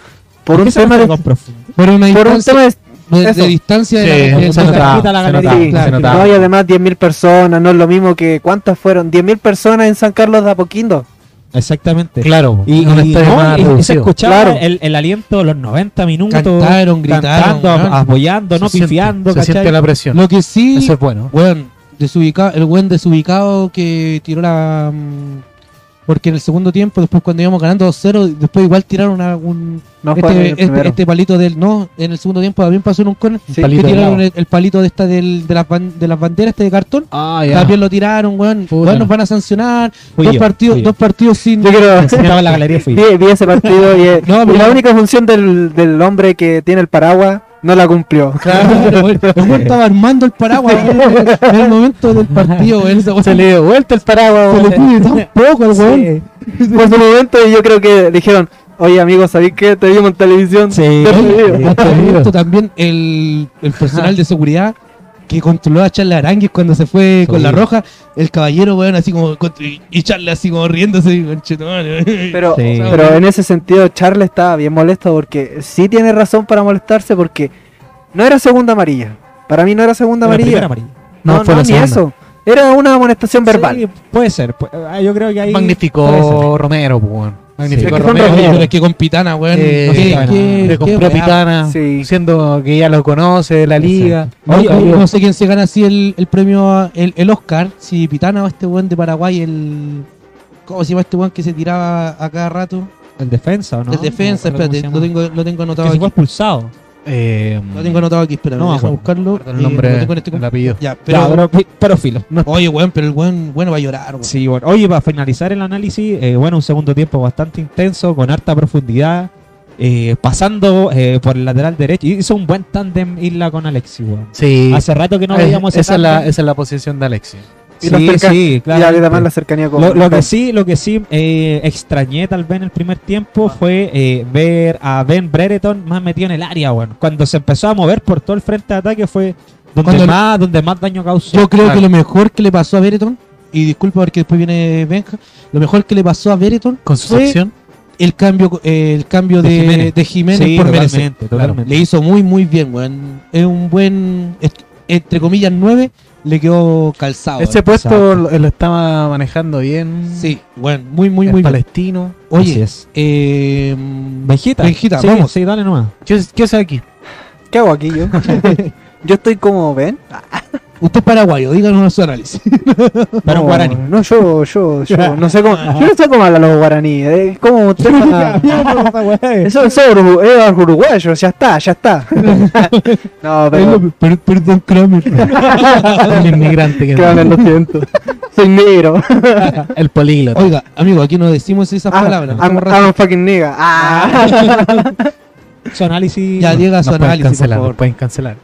por ¿Por un tema de? Por una por un distancia tema de de, distancia de la- se notaba, se notaba, Sí, se no, y además 10.000 personas, no es lo mismo que ¿cuántas fueron? 10.000 personas en San Carlos de Apoquindo. Exactamente. Claro, Y, no, se escuchaba Claro. el, el aliento de los 90 minutos. Cantaron, gritaron, cantando, apoyando, no Se siente- pifiando. Se siente la presión. Lo que sí, Eso es bueno. weón, desubicado, el buen desubicado que tiró la... mm, Porque en el segundo tiempo, después cuando íbamos ganando 2-0, después igual tiraron a un... No Este, este, este palito del... No, en el segundo tiempo también pasó en un corner. Sí. palito tiraron el, el palito de esta del, de, las ban- de las banderas este de cartón. Ah, También lo tiraron, weón. Nos van a sancionar. Fui dos, yo, partidos, dos partidos sin... Yo quiero Estaba en la galería fui. vi, vi ese partido y, No, y la única función del, del hombre que tiene el paraguas no la cumplió. Claro, estaba armando el paraguas en el momento del partido, weón Se le dio vuelta el paraguas. se le pide tan poco al weón. Por su momento yo creo que dijeron, oye amigo, ¿sabéis qué? Te vimos en televisión. Sí. Te Oye, vimos". sí. El momento también el, el personal de seguridad que controló a Charles Arangues cuando se fue Sí. con la roja, el caballero, weón, así como, y, Charles así como riéndose, Pero, Sí. pero en ese sentido Charles estaba bien molesto porque sí tiene razón para molestarse porque no era segunda amarilla. Para mí no era segunda La amarilla. amarilla. No, No, fue no, la ni segunda. eso. Era una amonestación verbal. Sí, puede ser. ah, Yo creo que ahí. Magnificó Romero, pues, weón. Que son Romero. Es que con Pitana, weón. Eh, ¿qué- Pitana. qué- Le compró? Pitana, Sí. siendo que ya lo conoce de la liga. Oye, Oye, no sé quién se gana así el, el premio, el, el Oscar, si Pitana o este weón de Paraguay, el... ¿Cómo se llama este weón que se tiraba a cada rato? El defensa, ¿o ¿no? el defensa, No espérate, lo tengo, lo tengo anotado Que se fue expulsado. Eh, Lo tengo anotado aquí, espera, No no, déjame acuerdo. buscarlo. el Eh, nombre, en este el apellido. Ya, Pero, pero... pero, pero filo. No. Oye, weón, pero el weón, bueno, va a llorar, weón. Sí, bueno. Oye, para finalizar el análisis, eh, bueno, un segundo tiempo bastante intenso, con harta profundidad, eh, pasando eh, por el lateral derecho. Hizo un buen tándem Isla con Alexi, weón. Sí. Hace rato que no Eh, veíamos ese esa, es la, esa es la posición de Alexis. Y la Sí, cerca- sí, Y además la cercanía con Lo, lo que sí, lo que sí eh, extrañé tal vez en el primer tiempo fue eh, ver a Ben Brereton más metido en el área, bueno. Cuando se empezó a mover por todo el frente de ataque fue donde Cuando- más, donde más daño causó. Yo creo Claro. que lo mejor que le pasó a Bereton, y disculpa porque después viene Benja, lo mejor que le pasó a Bereton Con su fue el cambio eh, el cambio De de, Jiménez. de Jiménez Sí, por totalmente, Merecer. totalmente. Le hizo muy muy bien, weón. Es un buen entre comillas 9 le quedó calzado. Ese puesto lo, lo estaba manejando bien. Sí, bueno, muy muy el muy bien. palestino. Así Oye, es. eh, Benjita. Benjita, sí, vamos. Sí, dale nomás. ¿Qué, qué hace aquí? ¿Qué hago aquí yo? yo estoy como ven. Usted es paraguayo, díganos su análisis. Pero no, guaraní. No, yo, yo, yo no sé cómo, yo no sé cómo hablan los guaraníes. Un tema. Eso eso es urugu- es uruguayo, ya está, ya está. no, pero. Per- perdón, Kramer. el inmigrante que Créame, lo siento. Soy negro. El políglota. Oiga, amigo, aquí no decimos esas Ah, palabras. I'm, fucking nigga. Ah. Su análisis. Ya llega su pueden análisis, por cancelar, favor. nos pueden cancelar.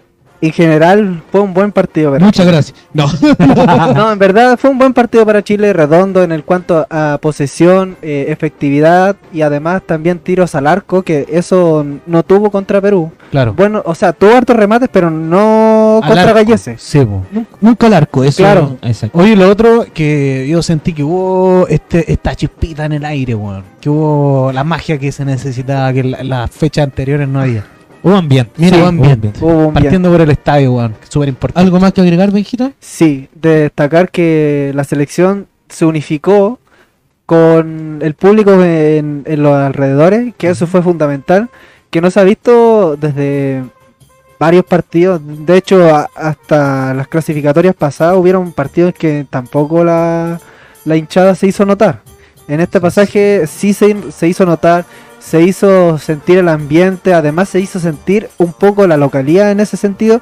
En general, fue un buen partido. ¿verdad? Muchas gracias. No, No, en verdad fue un buen partido para Chile, redondo en el cuanto a posesión, eh, efectividad y además también tiros al arco, que eso no tuvo contra Perú. Claro. Bueno, o sea, tuvo hartos remates, pero no Al contra. Gallese. Sí, nunca, nunca al arco, eso. Claro. Exacto. Oye, lo otro que yo sentí que hubo este, esta chispita en el aire, weón. Que hubo la magia que se necesitaba, que en la- las fechas anteriores no había. Hubo ambiente. Mira, Sí, hubo hubo ambiente. Hubo un bien. Partiendo por el estadio, weón. Súper importante. ¿Algo más que agregar, Benjita? Sí, de destacar que la selección se unificó con el público en, en los alrededores, que eso fue fundamental, que no se ha visto desde varios partidos, de hecho a- hasta las clasificatorias pasadas hubieron partidos que tampoco la, la hinchada se hizo notar. En este pasaje sí se, se hizo notar, se hizo sentir el ambiente, además se hizo sentir un poco la localidad en ese sentido,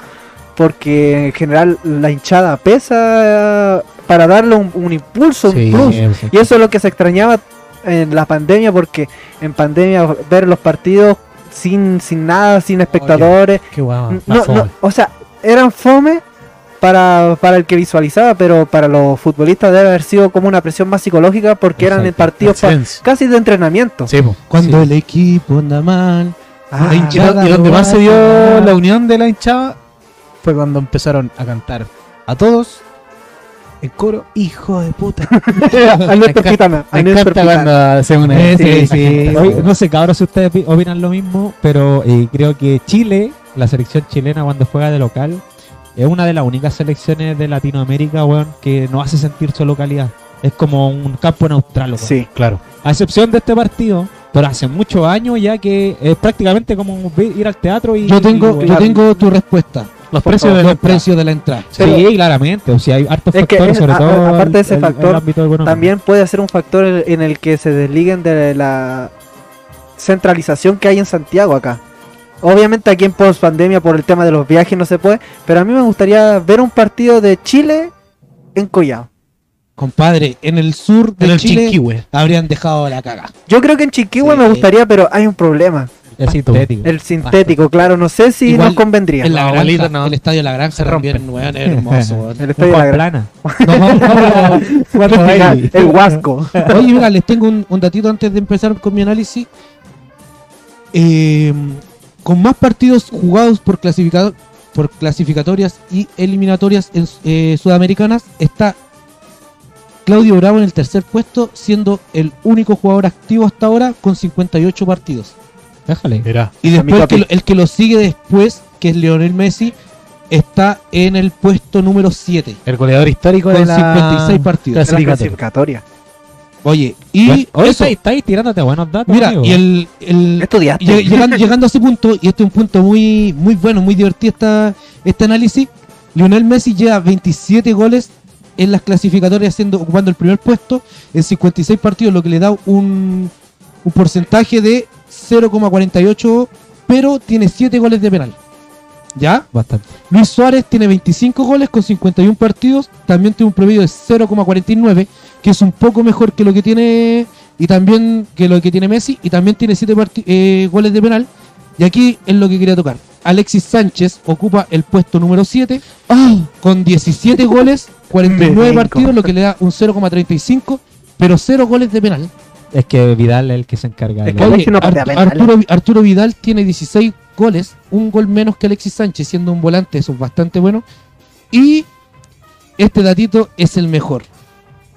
porque en general la hinchada pesa para darle un, un impulso, Sí, un plus. Y eso es lo que se extrañaba en la pandemia, porque en pandemia ver los partidos sin, sin nada, sin espectadores, Qué guau. no, no, o sea, eran fome para, para el que visualizaba, pero para los futbolistas debe haber sido como una presión más psicológica porque eran en partidos pa- casi de entrenamiento. Sí. Cuando Sí. el equipo anda mal. Ah, la Y, hinchada do- y donde más se dio la unión de la hinchada fue cuando empezaron a cantar a todos en coro, hijo de puta. a nuestro Me pitana, a Me nuestro encanta pitana. cuando se une. Sí, sí. No sé, cabros, si ustedes pi- opinan lo mismo, pero eh, creo que Chile, la selección chilena cuando juega de local, es una de las únicas selecciones de Latinoamérica, weón, que no hace sentir su localidad. Es como un campo neutral, weón. Sí, Claro. A excepción de este partido, pero hace muchos años ya que es prácticamente como ir al teatro y... Yo tengo, y, yo tengo tu respuesta. Los precios de Los precios de la entrada. Sí, Pero- claramente. O sea, hay hartos Es que factores, es- sobre a- todo aparte el- de ese el- factor. También puede ser un factor en en el que se desliguen de la centralización que hay en Santiago acá. Obviamente aquí en post pandemia por el tema de los viajes no se puede, pero a mí me gustaría ver un partido de Chile en Collao. Compadre, en el sur de en el Chile Chinquihue. habrían dejado la caga. Yo creo que en Chiquihue Sí. me gustaría, pero hay un problema. Es sintético. El sintético, claro, no sé si Igual nos convendría. En la No, granja, no. el estadio de la granja Se rompe. también, es hermoso. El estadio de la Juan Gra- plana. el Huasco. Oye, mira, les tengo un, un datito antes de empezar con mi análisis. Eh, con más partidos jugados por, clasificado- por clasificatorias y eliminatorias en, eh, sudamericanas está Claudio Bravo en el tercer puesto, siendo el único jugador activo hasta ahora con 58 partidos. Déjale. Mira. Y después el que, lo- el que lo sigue después, que es Lionel Messi, está en el puesto número 7 El goleador histórico de con la 56 partidos. De la clasificatoria. Oye, y hoy eso, estáis, tirándote buenos datos. mira, amigo. y el, el- Estudiaste. Lleg- llegando, llegando a ese punto, y este es un punto muy, muy bueno, muy divertido esta, este análisis, Lionel Messi lleva 27 goles en las clasificatorias siendo, ocupando el primer puesto en 56 partidos, lo que le da un, un porcentaje de 0,48, pero tiene 7 goles de penal. ¿Ya? Bastante. Luis Suárez tiene 25 goles con 51 partidos, también tiene un promedio de 0,49, que es un poco mejor que lo que tiene y también que lo que tiene Messi y también tiene 7 goles de penal. Y aquí es lo que quería tocar. Alexis Sánchez ocupa el puesto número 7 con 17 goles, 49 Me brinco. partidos, lo que le da un 0,35, pero 0 goles de penal. Es que Vidal es el que se encarga de Es que- Oye, Alexis no patea Ar- penales. Arturo, Arturo Vidal tiene 16 goles, un gol menos que Alexis Sánchez, siendo un volante, eso es bastante bueno. Y este datito es el mejor.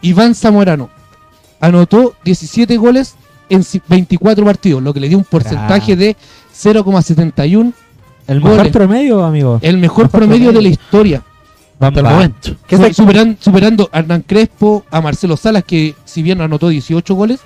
Iván Zamorano anotó 17 goles en ci- 24 partidos, lo que le dio un porcentaje de 0,71, El mejor goles. promedio, amigo. el mejor Mejor promedio de la historia. Van- Hasta el va. momento. ¿Qué Su- se- superan- superando a Hernán Crespo, a Marcelo Salas, que si bien anotó 18 goles,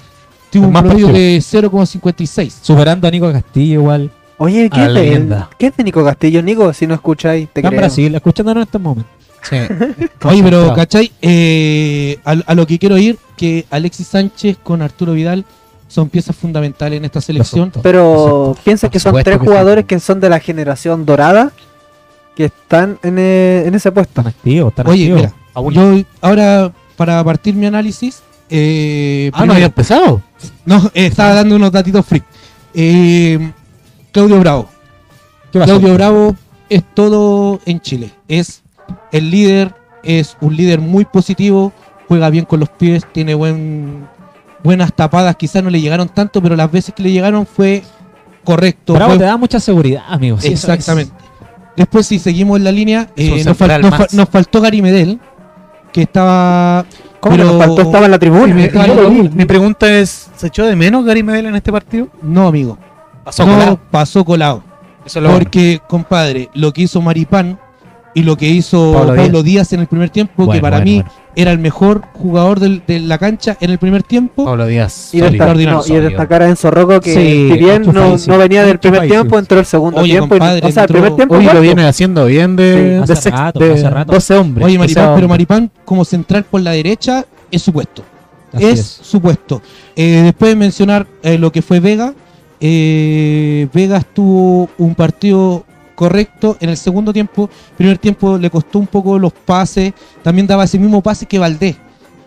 tuvo El un promedio partido. de 0,56. Superando a Nico Castillo igual. Oye, ¿qué es, de. ¿qué es de Nico Castillo? Nico, si no escucháis, te Está en creo. Brasil, escuchándonos en este momento. Sí. Oye, pero. ¿cachai? Eh, a, a lo que quiero ir, que Alexis Sánchez con Arturo Vidal son piezas fundamentales en esta selección. Pero piensa que son tres jugadores que son de la generación dorada que están en, eh, en ese puesto. Están activos, están Oye, activos. mira, yo ahora, para partir mi análisis, eh, Ah, no había empezado. no, eh, estaba dando unos datitos freak. Eh, Claudio Bravo. ¿Qué pasó? Claudio Bravo es todo en Chile. Es el líder, es un líder muy positivo, juega bien con los pies, tiene buen, buenas tapadas. Quizás no le llegaron tanto, pero las veces que le llegaron fue correcto. Bravo fue- te da mucha seguridad, amigo. sí, eso es. exactamente. Después, si seguimos en la línea, eh, nos, fal- faltó Gary Medel, que estaba. ¿Cómo pero- nos faltó? Estaba en la tribuna. Mi pregunta es, ¿se echó de menos Gary Medel en este partido? No, amigo. Pasó no colado. pasó colado. Eso es lo bueno. Porque, compadre, lo que hizo Maripán y lo que hizo Pablo Pablo, Díaz. Díaz. en el primer tiempo, que para bueno, mí bueno. era el mejor jugador del- de la cancha en el primer tiempo. Pablo Díaz. Y, destacar, extraordinario, no, y destacar a Enzo Rocco que Sí, si bien no, venía del primer tiempo, entró el segundo Oye, tiempo. y- compadre, o sea, el primer tiempo Hoy lo viene haciendo bien de, Sí, de, hace sex- rato, de hace rato. 12 hombres. Oye, Maripán, pero. Maripán como central por la derecha es su puesto. Es, es. su puesto. Eh, después de mencionar eh, lo que fue Vega, eh, Vega tuvo un partido correcto en el segundo tiempo. Primer tiempo le costó un poco los pases. También daba ese mismo pase que Valdés.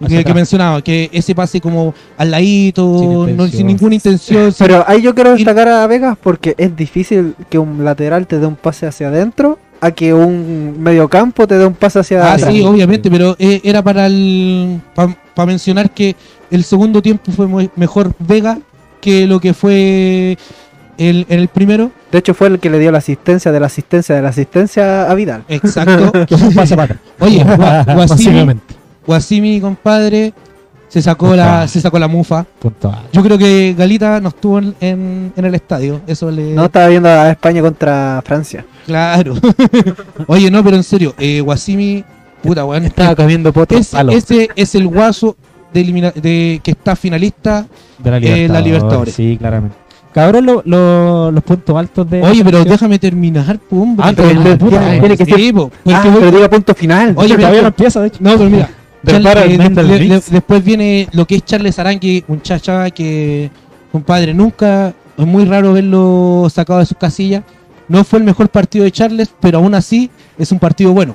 Que, mencionaba, que ese pase como al ladito, Sin no- sin, intención. ninguna intención. sin- Pero ahí yo quiero destacar a Vegas porque es difícil que un lateral te dé un pase hacia adentro a que un mediocampo te dé un pase hacia Ah, atrás. sí, obviamente, pero eh, era para el para mencionar que el segundo tiempo fue muy- mejor Vega que lo que fue el, en el primero. De hecho, fue el que le dio la asistencia de la asistencia de la asistencia a Vidal. Exacto. Oye, Gua- Guasimi, compadre, se sacó la se sacó la mufa. Yo creo que Galita no estuvo en, en- en el estadio. Eso le No estaba viendo a España contra Francia. claro. Oye, no, pero en serio, eh, Guasimi, puta weón, Estaba comiendo potos. ese, ese es el guaso de, elimina- de que está finalista De la Eh, Libertadores. la Libertadores. Sí, claramente. Cabrón, lo- lo- los puntos altos de. Oye, pero déjame terminar, po, hombre. Ah, pero Ah, tiene- puta, tiene que sí, ser- po, porque Ah, voy- pero diga punto final. Oye, todavía pero- no empieza, de hecho. No, pero mira. Charles- eh, Mendel le- le- después viene lo que es Charles Arangue, un chacha que, compadre, nunca, es muy raro verlo sacado de sus casillas. No fue el mejor partido de Charles, pero aún así es un partido bueno.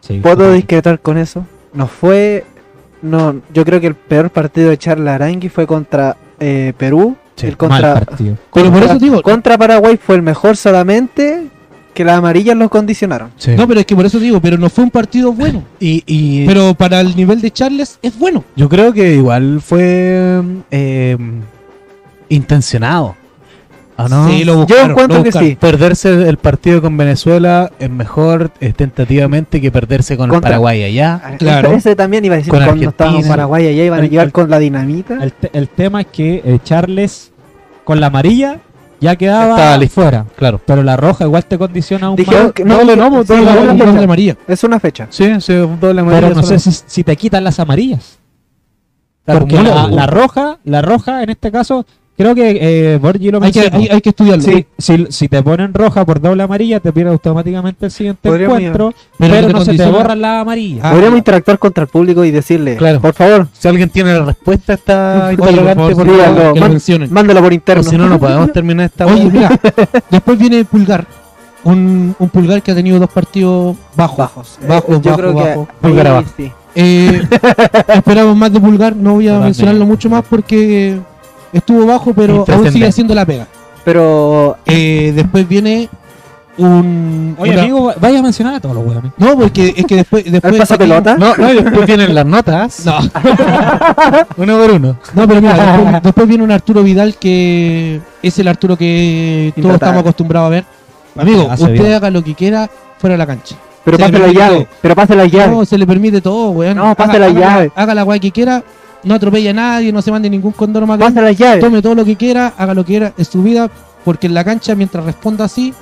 Sí, ¿Puedo discretar con eso? No fue. No, yo creo que el peor partido de Charles Arangui fue contra eh, Perú. Sí, el Mal contra, partido. Pero por contra- eso digo, contra Paraguay fue el mejor solamente que las amarillas los condicionaron. Sí. no, pero es que por eso digo, pero no fue un partido bueno. y, y Pero para el nivel de Charles es bueno. yo creo que igual fue eh, intencionado. ¿O no? Sí, lo Yo encuentro lo que sí. Perderse el partido con Venezuela es mejor eh, tentativamente que perderse con el Paraguay allá. Ah, Claro. Ese, también iba a decir Con cuando estábamos en Paraguay allá iban a llegar el- con la dinamita. El, te- el tema es que eh, Charles, con la amarilla, ya quedaba Estaba fuera. Claro. Pero la roja igual te condiciona un Dijeron que no, doble no, doble es no, una Doble fecha. amarilla. Es una fecha. Sí, sí, un doble amarilla Pero no sé si, si te quitan las amarillas. La Porque la, la roja, la roja en este caso, creo que eh, Borgi lo Hay que, mencionó. hay, hay que estudiarlo. Sí, si, si te ponen roja por doble amarilla, te pierde automáticamente el siguiente Podríamos encuentro, Pero pero, no te se borran las amarillas. Ah, Podríamos interactuar contra el público y decirle, Claro. por favor, Si alguien tiene la respuesta a esta interrogante, por sí, favor, que lo man- mencionen. mándalo por o interno. si no, no podemos terminar esta Oye, mira, después viene Pulgar. Un, un Pulgar que ha tenido dos partidos bajos. bajos. Eh, Bajos, yo bajos, creo que bajos. Pulgar abajo. sí. Eh, esperamos más de Pulgar, no voy a Totalmente. mencionarlo mucho más porque estuvo bajo, pero aún sigue haciendo la pega. Pero Eh, después viene un. Oye, una- amigo, vaya a mencionar a todos los weones. No, porque es que después. después ¿el pasa pelota? No, no, después vienen las notas. No, Uno por uno. no, pero mira, después, después viene un Arturo Vidal que es el Arturo que todos estamos acostumbrados a ver. Amigo, Hace usted bien. haga lo que quiera fuera de la cancha. Pero Se pase la llave, todo. pero pase la llave. No, se le permite todo, weón. No, pase Haga- la haga llave. Haga la guay que quiera, no atropella a nadie, no se mande ningún condoro más grande. Pase la llave. Tome todo lo que quiera, haga lo que quiera, es su vida, porque en la cancha, mientras responda así,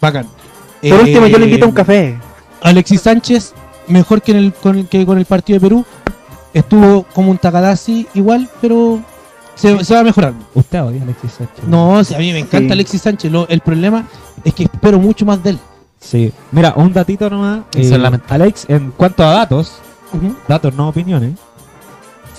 bacán. Por Eh, último, yo le invito a un café. Alexis Sánchez, mejor que, en el, con, el- que con el partido de Perú, estuvo como un Takadasi igual, pero se, se va a mejorar. Usted odia a Alexis Sánchez. No, si a mí me encanta Sí. Alexis Sánchez, lo- el problema es que espero mucho más de él. Sí. Mira, un datito nomás. Eh. Alex, en cuanto a datos, datos no opiniones,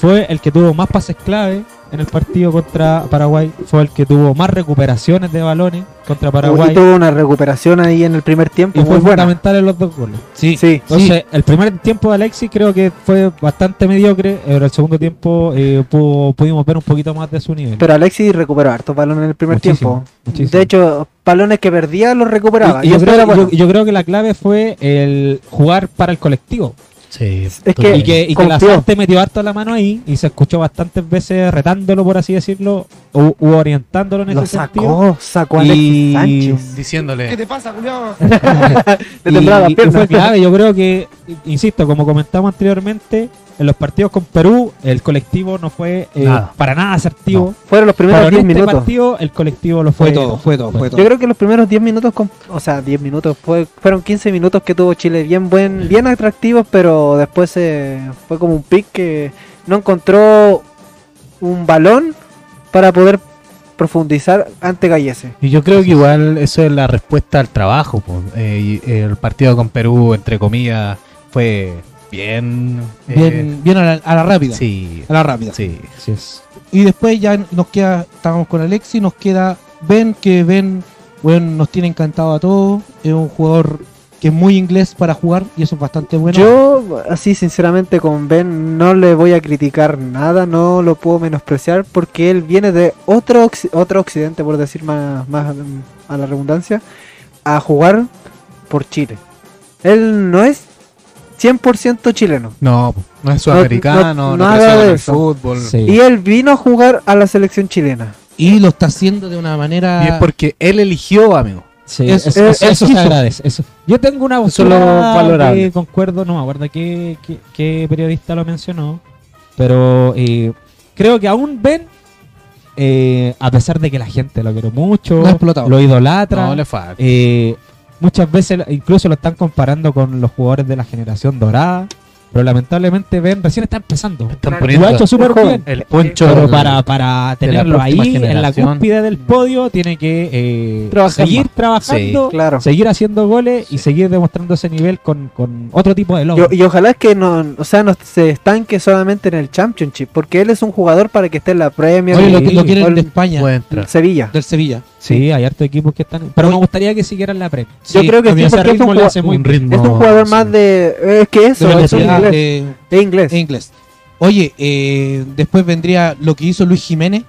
fue el que tuvo más pases clave en el partido contra Paraguay, fue el que tuvo más recuperaciones de balones contra Y Paraguay tuvo una recuperación ahí en el primer tiempo y muy fue buena. fundamental en los dos goles. Sí, Sí. Entonces, el primer tiempo de Alexis creo que fue bastante mediocre, pero el segundo tiempo eh, pudo- pudimos ver un poquito más de su nivel. Pero Alexis recuperó hartos balones en el primer Muchísimo, tiempo. muchísimo. De hecho, balones que perdía los recuperaba. Y- y Y yo, creo, bueno. yo- yo creo que la clave fue el jugar para el colectivo. Sí. Es que- y que, y que la. Sarte metió harto la mano ahí y se escuchó bastantes veces retándolo, por así decirlo, u, u orientándolo en Lo ese sentido. sacó, sacó a Alexis Y- Sánchez. Diciéndole. te pasa, culiao? Y, Le y fue clave, yo creo que, insisto, como comentamos anteriormente, en los partidos con Perú, el colectivo no fue eh, Nada. para nada asertivo. Fueron los primeros Pero en 10 este minutos. partido, el colectivo lo fue, fue todo, fue todo, fue todo. Yo creo que los primeros 10 minutos, con- o sea, 10 minutos, fue, fueron 15 minutos que tuvo Chile bien buen, bien atractivos, pero después se fue como un pick que no encontró un balón para poder profundizar ante Gallese. Y yo creo que igual eso es la respuesta al trabajo. Eh, y el partido con Perú, entre comillas, fue bien. eh, Bien, bien a, la, a la rápida. Sí, A la rápida. sí. Así es. Y después ya nos queda, estábamos con Alexis, nos queda Ben, que Ben, bueno, nos tiene encantado a todos. Es un jugador que es muy inglés para jugar y eso es bastante bueno. Yo, así sinceramente, con Ben no le voy a criticar nada, no lo puedo menospreciar porque él viene de otro, otro occidente, por decir más, más mm, a la redundancia, a jugar por Chile. Él no es 100% chileno. No, no es sudamericano, no- no, nada creció con de eso. fútbol. Sí. Y él vino a jugar a la selección chilena. Y lo está haciendo de una manera... Y es porque él eligió, amigo. Sí, Es- eso, es- eso- eso se agradece. Eso. Yo tengo una postura que concuerdo, no me acuerdo qué, qué- qué periodista lo mencionó, pero eh, creo que aún ven, eh, a pesar de que la gente lo quiere mucho, Lo idolatra, No le falta. eh, muchas veces incluso lo están comparando con los jugadores de la generación dorada, pero lamentablemente Ben recién está empezando. Están Lo poniendo ha hecho súper bien. el poncho Pero para, para tenerlo ahí en la cúspide del podio tiene que eh, Trabajar seguir más. trabajando, Claro. seguir haciendo goles y seguir demostrando ese nivel con, con otro tipo de Y, logros. y ojalá que no, o sea, no se estanque solamente en el Championship, porque él es un jugador para que esté en la Premier Oye, lo, y- lo quieren el de España. Sevilla. del Sevilla. Sí, hay hartos equipos que están. Pero me gustaría que siguieran la Premier. Yo creo que sí, es un, ritmo le jugua- hace muy un bien. ritmo. es un jugador más sí. de... Es que De es, inglés. de- inglés. inglés. Oye, eh, después vendría lo que hizo Luis Jiménez.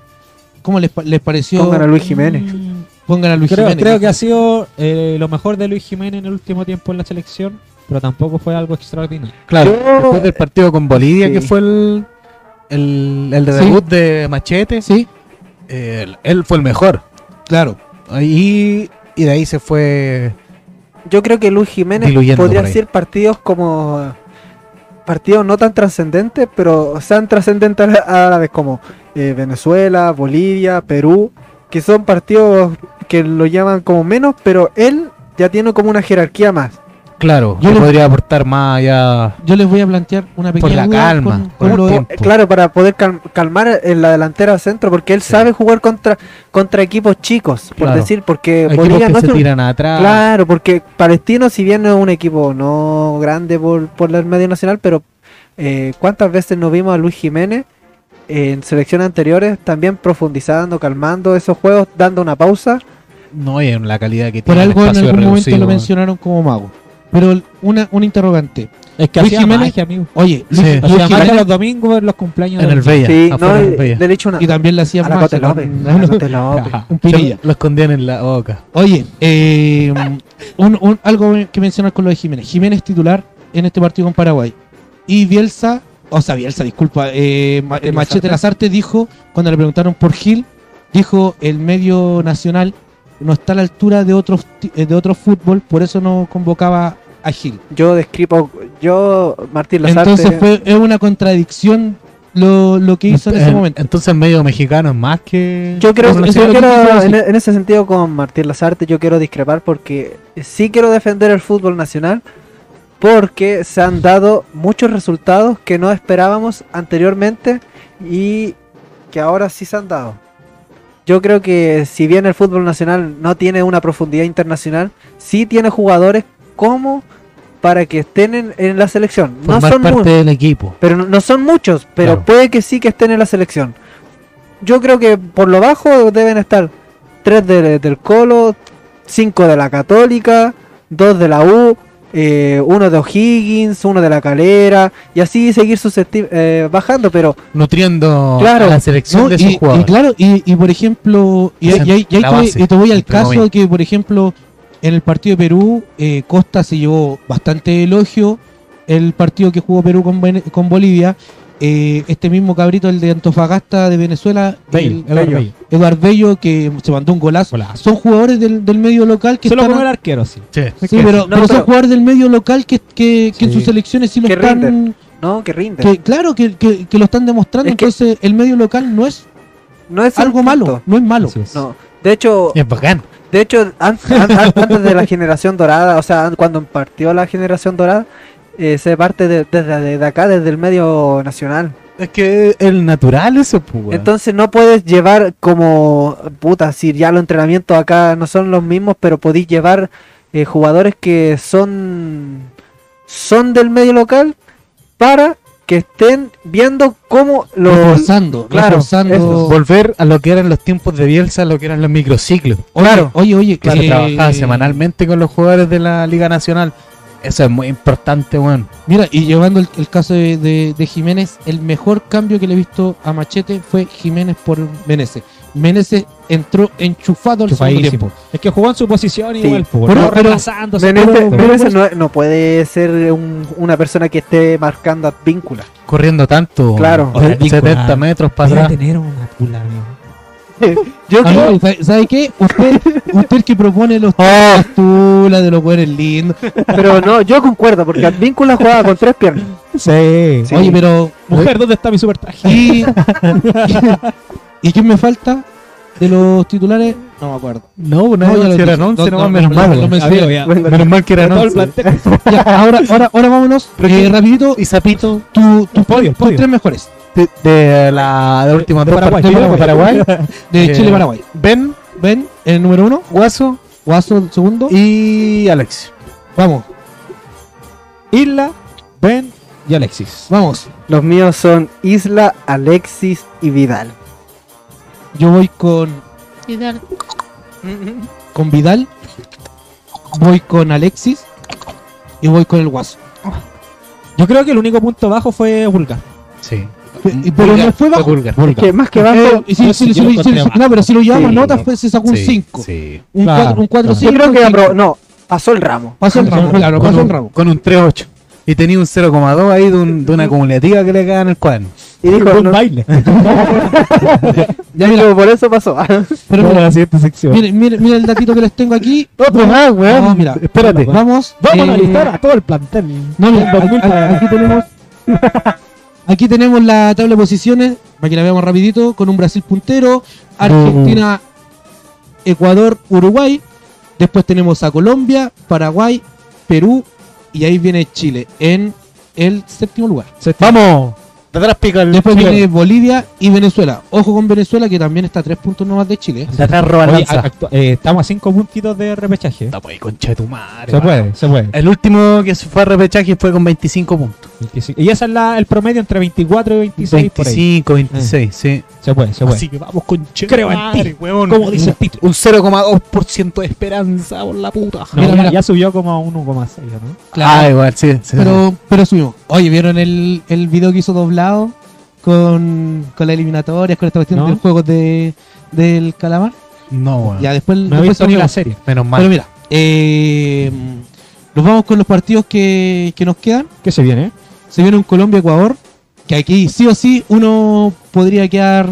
¿Cómo les, les pareció? Pongan a Luis Jiménez. Mm, Pongan a Luis Creo, Jiménez. creo que ha sido eh, lo mejor de Luis Jiménez en el último tiempo en la selección, pero tampoco fue algo extraordinario. Claro, Yo- después del partido con Bolivia, Sí. que fue el, el, el de Sí. debut de Machete, Sí, él, él fue el mejor. Claro. Y, y de ahí se fue. Yo creo que Luis Jiménez podría ahí. ser partidos como partidos no tan trascendentes, pero sean trascendentes a la- a la vez como eh, Venezuela, Bolivia, Perú. que son partidos que lo llaman como menos, pero él ya tiene como una jerarquía más. Claro, Yo yo le- podría aportar más allá. Yo les voy a plantear una pequeña Por la calma, con- por con lo de- tiempo. Eh, Claro, para poder cal- calmar en la delantera centro, porque él Sí. sabe jugar contra, contra equipos chicos, por Claro. decir, porque Bolivia que no se un- tiran atrás. Claro, porque Palestino, si bien no es un equipo no grande por, por el medio nacional, pero eh, ¿cuántas veces nos vimos a Luis Jiménez en selecciones anteriores también profundizando, calmando esos juegos, dando una pausa? No, y en la calidad que por tiene. el algo en algún momento reducido. lo mencionaron como mago. Pero una, un interrogante. Es que Luis hacía Jiménez- magia, amigo. Oye, Sí. Luis, Hacía magia Jiménez los domingos en los cumpleaños. En de el Bella. sí, no, del le, Bella. le he dicho una... y también le a hacían la más Cote López, con- a la Cote López. un pirilla. Lo escondían en la boca. Oye, eh, un, un- algo que mencionar con lo de Jiménez. Jiménez titular en este partido con Paraguay. Y Bielsa, o sea, Bielsa, disculpa, eh, Ma- Machete Machete Lazarte. Dijo, cuando le preguntaron por Gil, dijo el medio nacional no está a la altura de otros ti- eh, de otro fútbol, por eso no convocaba a Gil. Yo describo, yo, Martín Lazarte... Entonces fue es una contradicción lo, lo que hizo en ese En- momento. Entonces el medio mexicano es más que. Yo creo, yo quiero- en, en ese sentido con Martín Lazarte yo quiero discrepar porque sí quiero defender el fútbol nacional porque se han dado muchos resultados que no esperábamos anteriormente y que ahora sí se han dado. Yo creo que si bien el fútbol nacional no tiene una profundidad internacional, sí tiene jugadores como para que estén en, en la selección. No formar son parte del equipo. pero no, no son muchos, pero Claro. puede que sí que estén en la selección. Yo creo que por lo bajo deben estar tres de- del Colo, cinco de la Católica, dos de la U, eh, uno de O'Higgins, uno de la Calera, y así seguir eh, bajando, pero Nutriendo Claro. a la selección No, de y, esos y jugadores. claro, y, y por ejemplo, y, y- y- y la te y te voy al caso de que, por ejemplo, en el partido de Perú, eh, Costa se llevó bastante elogio el partido que jugó Perú con, con Bolivia. Eh, este mismo cabrito, el de Antofagasta de Venezuela, el- Bello. Bello. Eduard Bello, que se mandó un golazo. Golazo. Son jugadores del, del medio local que Se lo están... comió el arquero, sí. Sí. Sí, pero, No, pero son pero- jugadores del medio local que, que, que en sus selecciones sí lo Que están... rinden. no, que rinde. Que, claro, que, que- que lo están demostrando. Es que- Entonces, el medio local no es no es algo malo, no es malo. Es. No, de hecho, Es bacán. De hecho an- an- an- antes de la generación dorada, o sea, an- cuando partió la generación dorada, eh, se parte de- desde desde acá, desde el medio nacional. Es que el natural eso, pues. Entonces no puedes llevar como, puta, si ya los entrenamientos acá no son los mismos, pero podéis llevar eh, jugadores que son, son del medio local para que estén viendo cómo los... reforzando, claro, reforzando. Volver a lo que eran los tiempos de Bielsa, a lo que eran los microciclos. Oye, Claro. oye, oye, Que se eh, trabajaba semanalmente con los jugadores de la Liga Nacional. Eso es muy importante, weón. Mira, y llevando el, el caso de, de- de Jiménez, el mejor cambio que le he visto a Machete fue Jiménez por Menezes. Menezes entró enchufado al segundo tiempo. Es que jugó en su posición Sí. igual, Pero-. Menezes no, no puede ser un- una persona que esté marcando a víncula. Corriendo tanto. Claro. o sea, 70 metros para atrás. tener una tula, amigo. Yo Amigo, creo, ¿sabe- ¿Sabe qué? Usted, usted el que propone los Oh. tulas de los buenos lindos. pero no, yo concuerdo, porque Advíncula jugaba con tres piernas. Sí. Sí. Oye, pero. Mujer, ¿dónde está mi super traje? ¿Y, ¿Y quién me falta de los titulares? No me acuerdo. No, no, No, si eran dije. 11, No, no, no, menos no, mal. Menos mal que eran Todo el 11. plantel. Ya, ahora, ahora, ahora vámonos. Eh, rapidito, Y Zapito tu, tu, podio, tus tres mejores de, de la de últimos De Paraguay, de Paraguay. de Eh, Chile-Paraguay. Ben, Ven, el número uno, Guaso Guaso el segundo. y Alex. Vamos, Isla, Ben y Alexis. vamos. Los míos son Isla, Alexis y Vidal. Yo voy con, con Vidal, voy con Alexis y voy con el Guaso. Yo creo que el único punto bajo fue Vulgar. Sí. Y- Pero no fue bajo. Vulgar. Que más que Eh, bajo, y si- yo si- sí, si- no, pero si lo llevamos Sí. notas, fue, se sacó un Sí, 5. Sí. Un Claro, 4, un 4 claro. yo 5. creo que aprobó- no, pasó el ramo. Pasó el ramo, claro, Con pasó el un, ramo. con un 3-8. Y tenía un 0,2 ahí de, un- de una acumulativa que le queda en el cuaderno. Y dijo, un no, baile. ya dijo, por eso pasó. Pero mira, la siguiente sección. mire, mire, mire el datito que les tengo aquí. Otro más, weón. No, mira, Espérate. Vamos. Vamos a eh, analizar a todo el plantel. No, mira, Del aquí, 2000 para aquí tenemos aquí tenemos la tabla de posiciones para que la veamos rapidito con un Brasil puntero, Argentina Ecuador, Uruguay. Después tenemos a Colombia, Paraguay, Perú y ahí viene Chile en el séptimo lugar. Vamos. De atrás pica el Después chileno. viene Bolivia y Venezuela. Ojo con Venezuela que también está a tres puntos nomás de Chile. De atrás roba Oye, lanza. actu- eh, estamos a cinco puntitos de repechaje. Está pues, concha de tu madre. Se va. puede, se puede. El último que se fue a repechaje fue con 25 puntos. 25. Y ese es la, el promedio entre 24 y 26 por ahí. 25, 26, sí. Se puede, se puede. Así que vamos con Creo en ti, weón. como dice el título. Un 0,2% de esperanza por la puta. No, Mira, ya, mira. ya subió como a 1,6, ¿no? Ah, igual, sí. sí, Pero, pero subimos. Oye, ¿vieron el, el video que hizo con, con las eliminatorias, con esta cuestión No. del juego de, del calamar? No, weón. Ya después, No he después visto ni la serie. Menos mal. Pero mira, eh, nos vamos con los partidos que, que nos quedan. ¿Qué se viene? Se viene un Colombia-Ecuador, que aquí sí o sí uno podría quedar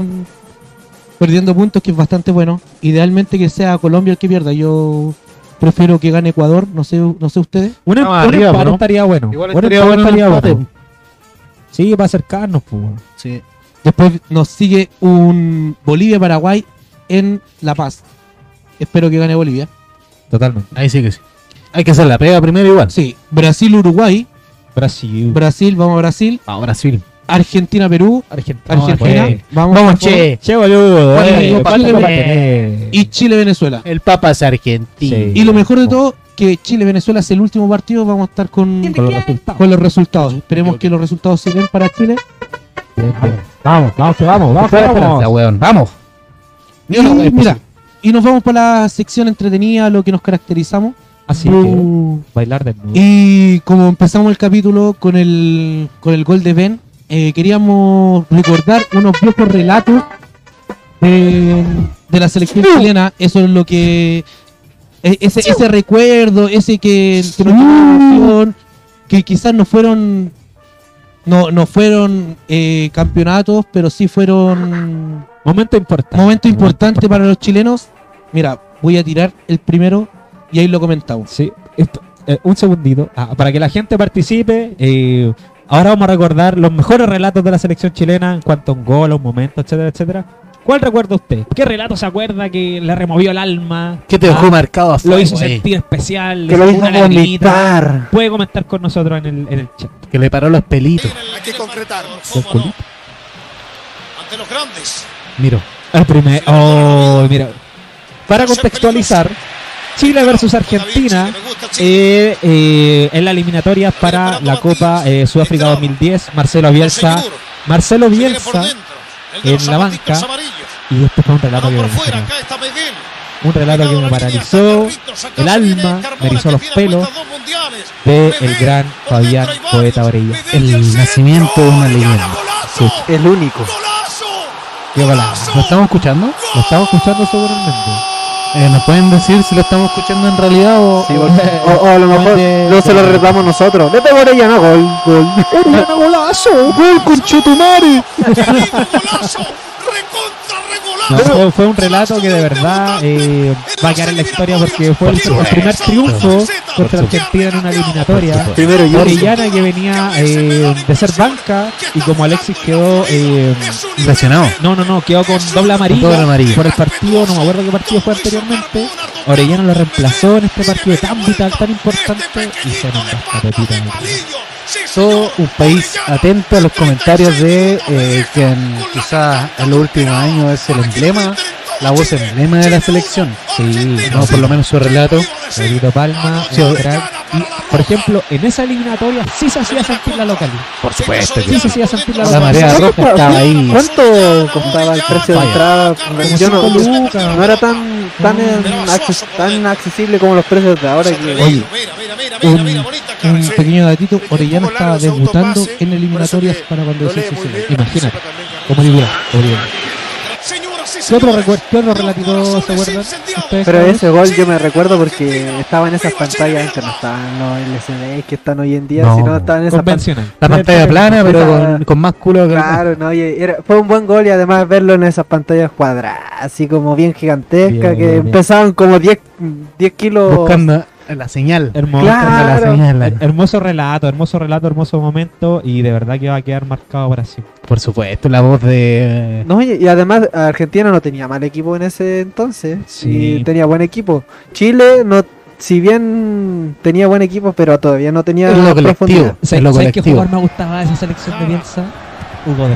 perdiendo puntos, que es bastante bueno. Idealmente que sea Colombia el que pierda. Yo prefiero que gane Ecuador, no sé, no sé ustedes. Un, em- Estamos un arriba, empate ¿no? estaría bueno. Igual estaría bueno estaría bueno. Sí, para acercarnos, pues. Sí. Después nos sigue un Bolivia-Paraguay en La Paz. Espero que gane Bolivia. Totalmente. Ahí sí que sí. Hay que hacer la pega primero igual. Sí, Brasil-Uruguay. Brasil. Brasil, vamos a Brasil. Vamos, Brasil. Argentina-Perú. Argentina. Argentina, pues. vamos, Vamos, che. Che, boludo. ¿Cuál eh. Y Chile-Venezuela. El Papa es argentino. Sí. Y lo mejor de todo, que Chile-Venezuela es el último partido. Vamos a estar con, Con los resultados. con los resultados. Esperemos que los resultados se den para Chile. Vamos, vamos, que vamos, vamos, que vamos. weón. Vamos. Y mira, y nos vamos para la sección entretenida, lo que nos caracterizamos. Así que bailar desnudo. Y como empezamos el capítulo con el, con el gol de Ben, eh, queríamos recordar unos viejos relatos de, de la selección chilena. Eso es lo que. E- Ese, ese recuerdo, ese que, que atención, que quizás no fueron. No, no fueron eh, campeonatos, pero sí fueron Momento importante. momento importante para los chilenos. Mira, voy a tirar el primero y ahí lo comentamos. Sí, esto- eh, un segundito. Ah, para que la gente participe, eh, ahora vamos a recordar los mejores relatos de la selección chilena en cuanto a un gol, a un momento, etcétera, etcétera. ¿Cuál recuerda usted? ¿Qué relato se acuerda que le removió el alma? ¿Qué te dejó Ah, marcado a Lo hizo sentir especial. Que lo hizo vomitar. Puede comentar con nosotros en el, en el chat. Que le paró los pelitos. Hay que concretar. Culito. Ante los grandes. Miro. El primer. Oh, mira. Para contextualizar, Chile versus Argentina eh, eh, en la eliminatoria para la Copa eh, Sudáfrica 2010. Marcelo Bielsa. Marcelo Bielsa en la banca. Y este fue un relato que me. Un relato que me paralizó el alma, me erizó los pelos de el gran Fabián Poeta Orella. El nacimiento de una leyenda. Sí. El único. ¿Lo estamos escuchando? Lo estamos escuchando seguramente. Eh, ¿Nos pueden decir si lo estamos escuchando en realidad o, Sí, o- porque- o, o a lo mejor de- no se lo retamos nosotros. De Orellana, gol, gol. golazo! ¡Gol con Chetumare! No, fue, fue un relato que de verdad eh, va a quedar en la historia porque fue el, el primer triunfo contra Argentina en una eliminatoria. Primero. Orellana que venía eh, de ser banca y como Alexis quedó eh, Impresionado. no, no, no, quedó con doble amarilla, Doble amarilla. por el partido, no me acuerdo qué partido fue anteriormente. Orellana lo reemplazó en este partido tan vital, tan importante y se nos todo un país atento a los comentarios de eh, que en, quizás en los últimos años es el emblema, la voz emblema de la selección. Sí, No, por lo menos su relato. Pedrito Palma, Sí. Y, por ejemplo, en esa eliminatoria sí se hacía sentir la localidad. Por supuesto Sí se hacía sentir la La localidad. marea roja estaba ahí. ¿Cuánto costaba el precio de entrada? Yo no, no era tan tan, tan accesible como los precios de ahora. Que, Oye, un, un pequeño datito, Orellana estaba debutando en eliminatorias para cuando se hizo Imagínate, como libra. ¿Qué otro, recuer- ¿Qué otro relatito se acuerdan? Pero ese gol yo me recuerdo porque estaba en esas pantallas que no estaban los LCD que están hoy en día, No, sino estaban en esas pantallas. La pantalla plana, pero con, con más culo que Claro, no, oye, era- fue un buen gol y además verlo en esas pantallas cuadradas, así como bien gigantescas, Bien, que bien. empezaban como 10, 10 kilos. buscando la señal. Hermoso, Claro. En la señal. her- hermoso relato, hermoso relato, hermoso momento y de verdad que va a quedar marcado para siempre. Por supuesto, la voz de. No, y y además Argentina no tenía mal equipo en ese entonces. Sí. Y tenía buen equipo. Chile no, si bien tenía buen equipo, pero todavía no tenía Es lo colectivo. profundidad. Es ¿Sabes lo sabes qué colectivo. jugador me gustaba de esa selección de Bielsa? Hugo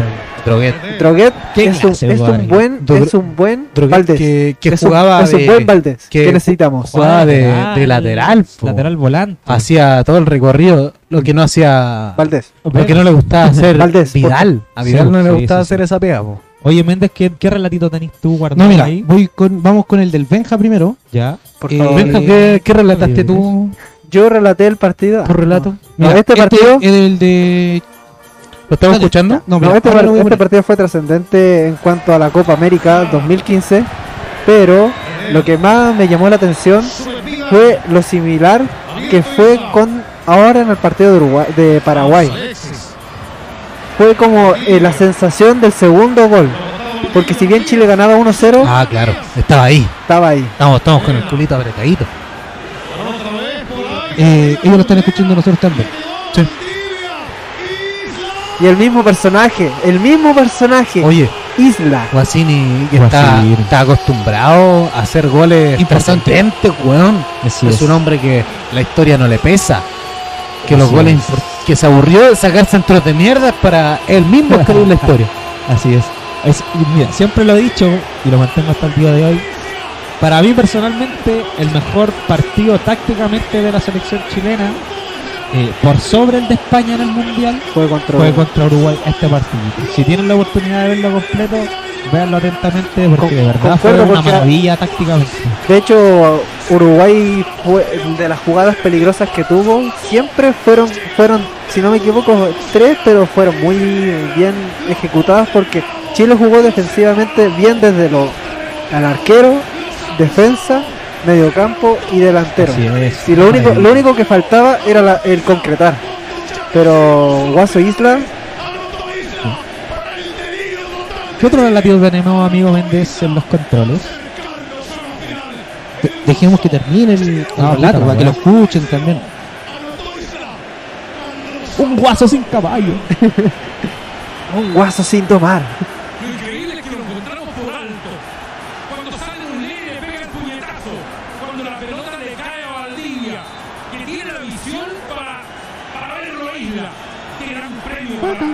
Droguet. Droguet. Droguet Qué es un, es un buen, es un buen Droguet Valdés. que, que es un- jugaba es un, buen Valdés que que, necesitamos. jugaba de, de lateral. po. Lateral volante. Hacía todo el recorrido, lo que no hacía. Valdés. Lo que no le gustaba hacer Valdés, Vidal. A Vidal Sí, no le sí, gustaba sí, sí. hacer esa pega. po. Oye, Méndez, ¿qué, qué relatito tenés tú guardado No, mira, ahí? voy con, vamos con el del Benja primero. Ya. Por Eh, favor. Benja, ¿qué, qué relataste tú Yo relaté el partido. por relato? No, Mira, este partido- es el de. ¿Lo estamos Dale. escuchando? No, No, mira, este, par- a este poner. partido fue trascendente en cuanto a la Copa América 2015, pero lo que más me llamó la atención fue lo similar que fue con ahora en el partido de, Uruguay, de Paraguay. Fue como eh, la sensación del segundo gol, porque si bien Chile ganaba 1-0, Ah, claro. Estaba ahí. estaba ahí. Estamos, estamos con el culito apretadito. Eh, ellos lo están escuchando nosotros también. Y el mismo personaje, el mismo personaje, Oye, Isla. Guasini que está, acostumbrado a hacer goles Importante. importantes, weón. Así es es. un hombre que la historia no le pesa. Que los goles es. que se aburrió de sacar centros de mierda para él mismo escribir la historia. Así es. Es- mira, siempre lo he dicho y lo mantengo hasta el día de hoy. Para mí personalmente, el mejor partido tácticamente de la selección chilena, eh, por sobre el de España en el Mundial, Fue contra fue contra Uruguay este partido. Si tienen la oportunidad de verlo completo, véanlo atentamente porque Con- de verdad fue una maravilla tácticamente. De hecho, Uruguay fue de las jugadas peligrosas que tuvo, siempre fueron, fueron, si no me equivoco, tres, pero fueron muy bien ejecutadas porque Chile jugó defensivamente bien desde lo al arquero, defensa, mediocampo y delantero. Es. Y lo único, lo único que faltaba era la- el concretar. Pero Guaso Isla, ¿Qué otro relativo tenemos, amigo Méndez, en los controles? De- dejemos que termine el, el Ah, relato para que lo escuchen también. Un guaso sin caballo. un Guaso sin tomar. Lo increíble es que lo encontramos por alto. Cuando sale un nene le pega el puñetazo. Cuando la pelota le cae a Valdivia. Que tiene la visión para, para verlo a Isla. Qué gran premio para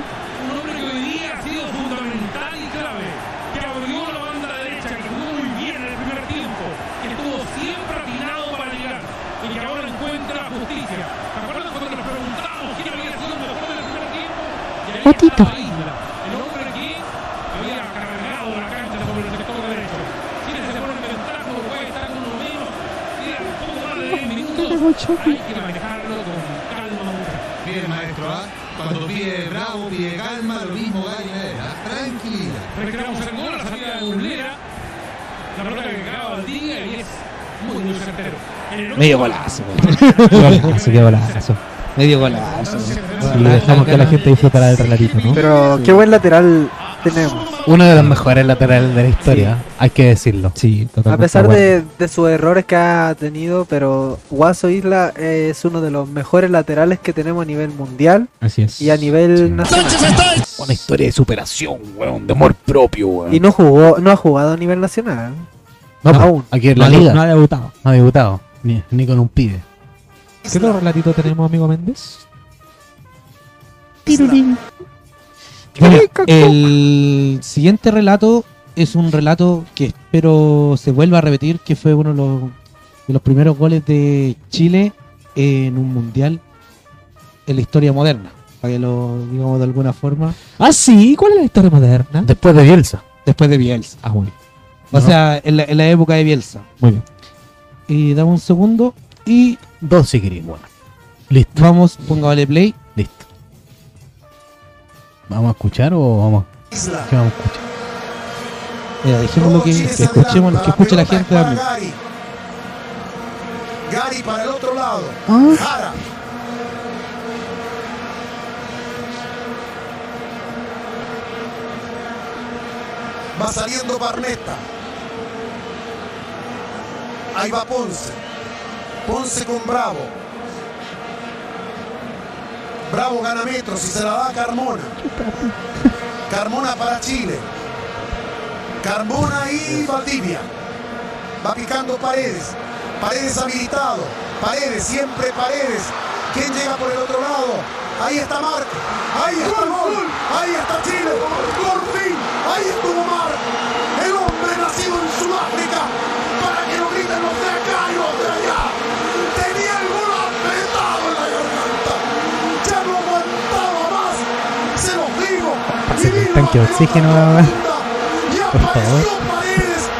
un hombre que hoy día ha sido fundamental y clave. Que abrió la banda derecha, que jugó muy bien en el primer tiempo. Que estuvo siempre atinado para llegar. Y que ahora encuentra justicia. ¿Te acuerdas cuando nos preguntamos quién había sido el mejor del primer tiempo? Y ahí Potito. estaba Isla. El hombre que había cargado la cancha sobre el sector derecho. Chile se pone en ventaja, Uruguay está con uno menos. Quedan poco más de 10 minutos. Hay que manejarlo con calma. Bien, maestro, ¿ah? Cuando pide bravo, pide calma, lo mismo ¿ah? El gol, la salida de Muslera. La pelota que cagaba al día y es muy, certero. Medio golazo. Qué golazo. Medio golazo. Y dejamos que la gente disfrutara del relatito, ¿no? Pero qué buen lateral tenemos. Uno de los mejores laterales de la historia, hay que decirlo. Sí, A pesar de de, de sus errores que ha tenido, pero Guaso Isla es uno de los mejores laterales que tenemos a nivel mundial. Así es. y a nivel nacional. Una historia de superación, weón, de amor propio, weón. Y no jugó, no ha jugado a nivel nacional. no, pues, aún. aquí en No la liga. no ha debutado. No ha debutado, ni, ni con un pibe. ¿Qué otro relatito tenemos, amigo Méndez? El siguiente relato es un relato que espero se vuelva a repetir, que fue uno de los, de los primeros goles de Chile en un mundial en la historia moderna, para que lo digamos de alguna forma, Ah, sí, ¿cuál es la historia moderna? Después de Bielsa. después de Bielsa. Ah, muy bien. O No. sea, en la, en la época de Bielsa. Muy bien. Y dame un segundo y Dos si queréis, bueno. Listo, vamos, póngale play. ¿Vamos a escuchar o vamos? ¿Qué vamos a escuchar? Mira, dejémoslo que, que escuchemos, que escuche la gente Para también. Gary. Gary para el otro lado. Ah. Jara. Va saliendo Barneta. Ahí va Ponce. Ponce con Bravo. Bravo gana metros y se la da a Carmona. Carmona para Chile. Carmona y Valdivia. Va picando Paredes. Paredes habilitado. Paredes, siempre Paredes. ¿Quién llega por el otro lado? Ahí está Marc. Ahí está el gol. Ahí está Chile. Por fin. Ahí estuvo Marc. Y vino tanque de la oxígeno, Por favor. apareció Paredes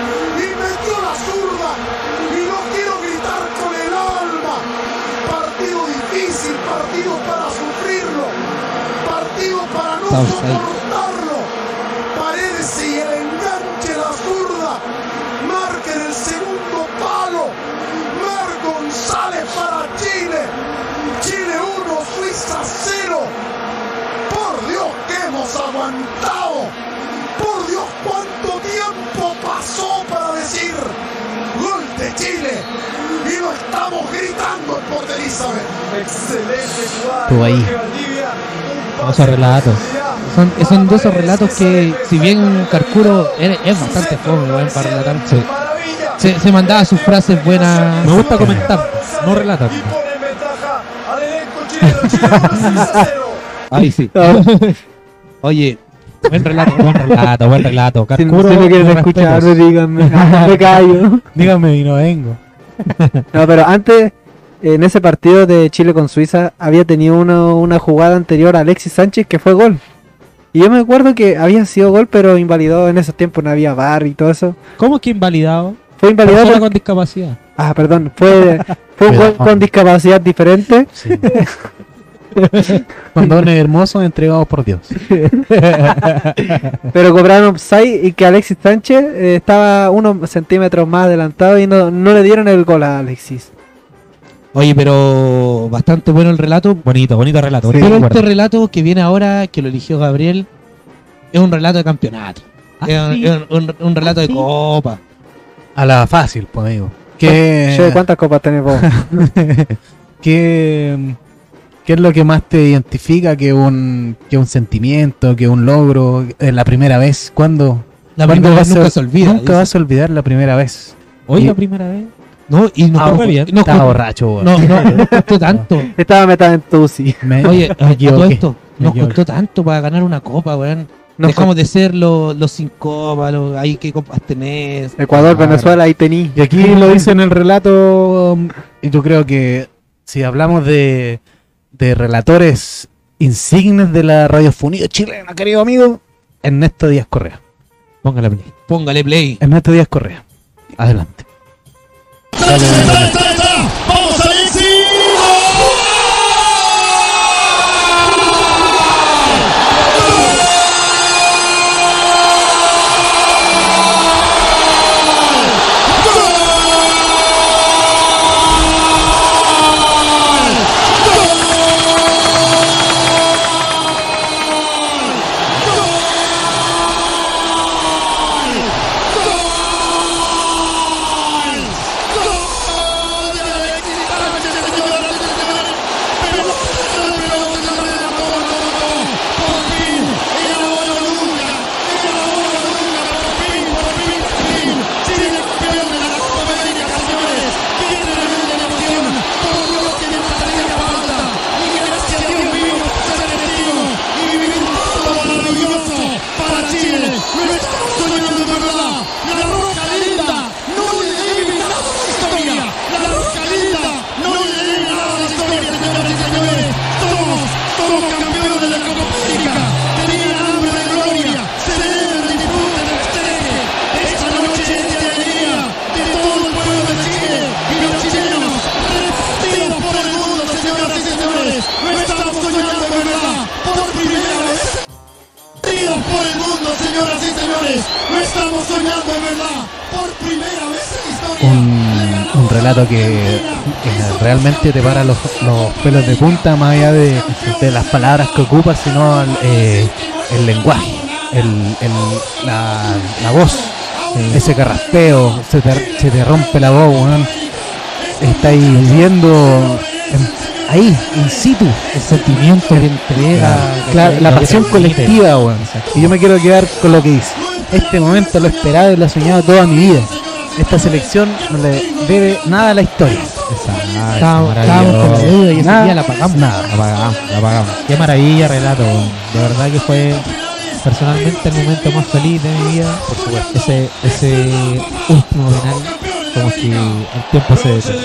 lo estamos gritando en Port Elizabeth. Excelente jugada. Ahí. Pase de relatos. Son, son de esos relatos que, si bien Carcuro es, es bastante fome para relatar, se, Maravilla. se, se mandaba sus frases buenas. Me gusta comentar, no relatar. Y pone en ventaja al elenco chileno. Chile 1, Suiza 0. Ahí sí. Oye, Buen relato, buen relato, buen relato. Carcuro, si no quieren escuchar, díganme. Me callo. Dígame y no vengo. No, pero antes, en ese partido de Chile con Suiza, había tenido uno- una jugada anterior a Alexis Sánchez que fue gol. Y yo me acuerdo que había sido gol, pero invalidado en esos tiempos, no había bar y todo eso. ¿Cómo que invalidado? Fue invalidado por- con discapacidad. Ah, perdón, fue, fue un gol con discapacidad diferente. Sí. Con dones hermosos entregados por Dios. Pero cobraron offside y que Alexis Sánchez eh, estaba unos centímetros más adelantado y no, no le dieron el gol a Alexis. oye, pero bastante bueno el relato. Bonito, bonito relato. bonito Pero este relato que viene ahora, que lo eligió Gabriel, es un relato de campeonato. Ah, es un, sí. es un- un relato de sí. copa. A la fácil, pues amigo. Che, ¿Qué, ¿cuántas copas tenés vos? qué, qué es lo que más te identifica que un, que un sentimiento, que un logro? Eh, la primera vez, ¿cuándo? La ¿Cuándo primera vas vez a- nunca se olvida. Nunca dice. vas a olvidar la primera vez. Hoy y- la primera vez. No, y nos, Ah, bien. nos Estaba borracho, weón. no, no, nos costó tanto. Estaba metida en Tusi. Me- Oye, me a todo esto, Me nos costó tanto para ganar una copa, weón. No Dejamos de ser los, los sin copa, los, ahí qué copas tenés. Ecuador, Claro. Venezuela, ahí tení. Y aquí lo dice en el relato, y yo creo que si hablamos de, de relatores insignes de la radiofonía chilena, querido amigo, Ernesto Díaz Correa. Póngale play. Póngale play. Ernesto Díaz Correa. Adelante. ¡Vamos, relato que, que realmente te para los, los pelos de punta, más allá de, de las palabras que ocupas, sino el, eh, el lenguaje, el, el- la, la voz, ese carraspeo, se te, se te rompe la voz, weón. estáis viendo en- ahí, in situ. El sentimiento de entrega. La que pasión colectiva. Exacto. Y yo me quiero quedar con lo que dice. Este momento lo he esperado y lo he soñado toda mi vida. Esta selección no le debe nada a la historia. Exacto, Estábamos estábamos con la deuda y ese Nada. día la pagamos. Nada. La pagamos, la pagamos. Qué maravilla relato, de verdad que fue personalmente el momento más feliz de mi vida. Por supuesto. Ese, ese último penal, como si el tiempo se detuvo.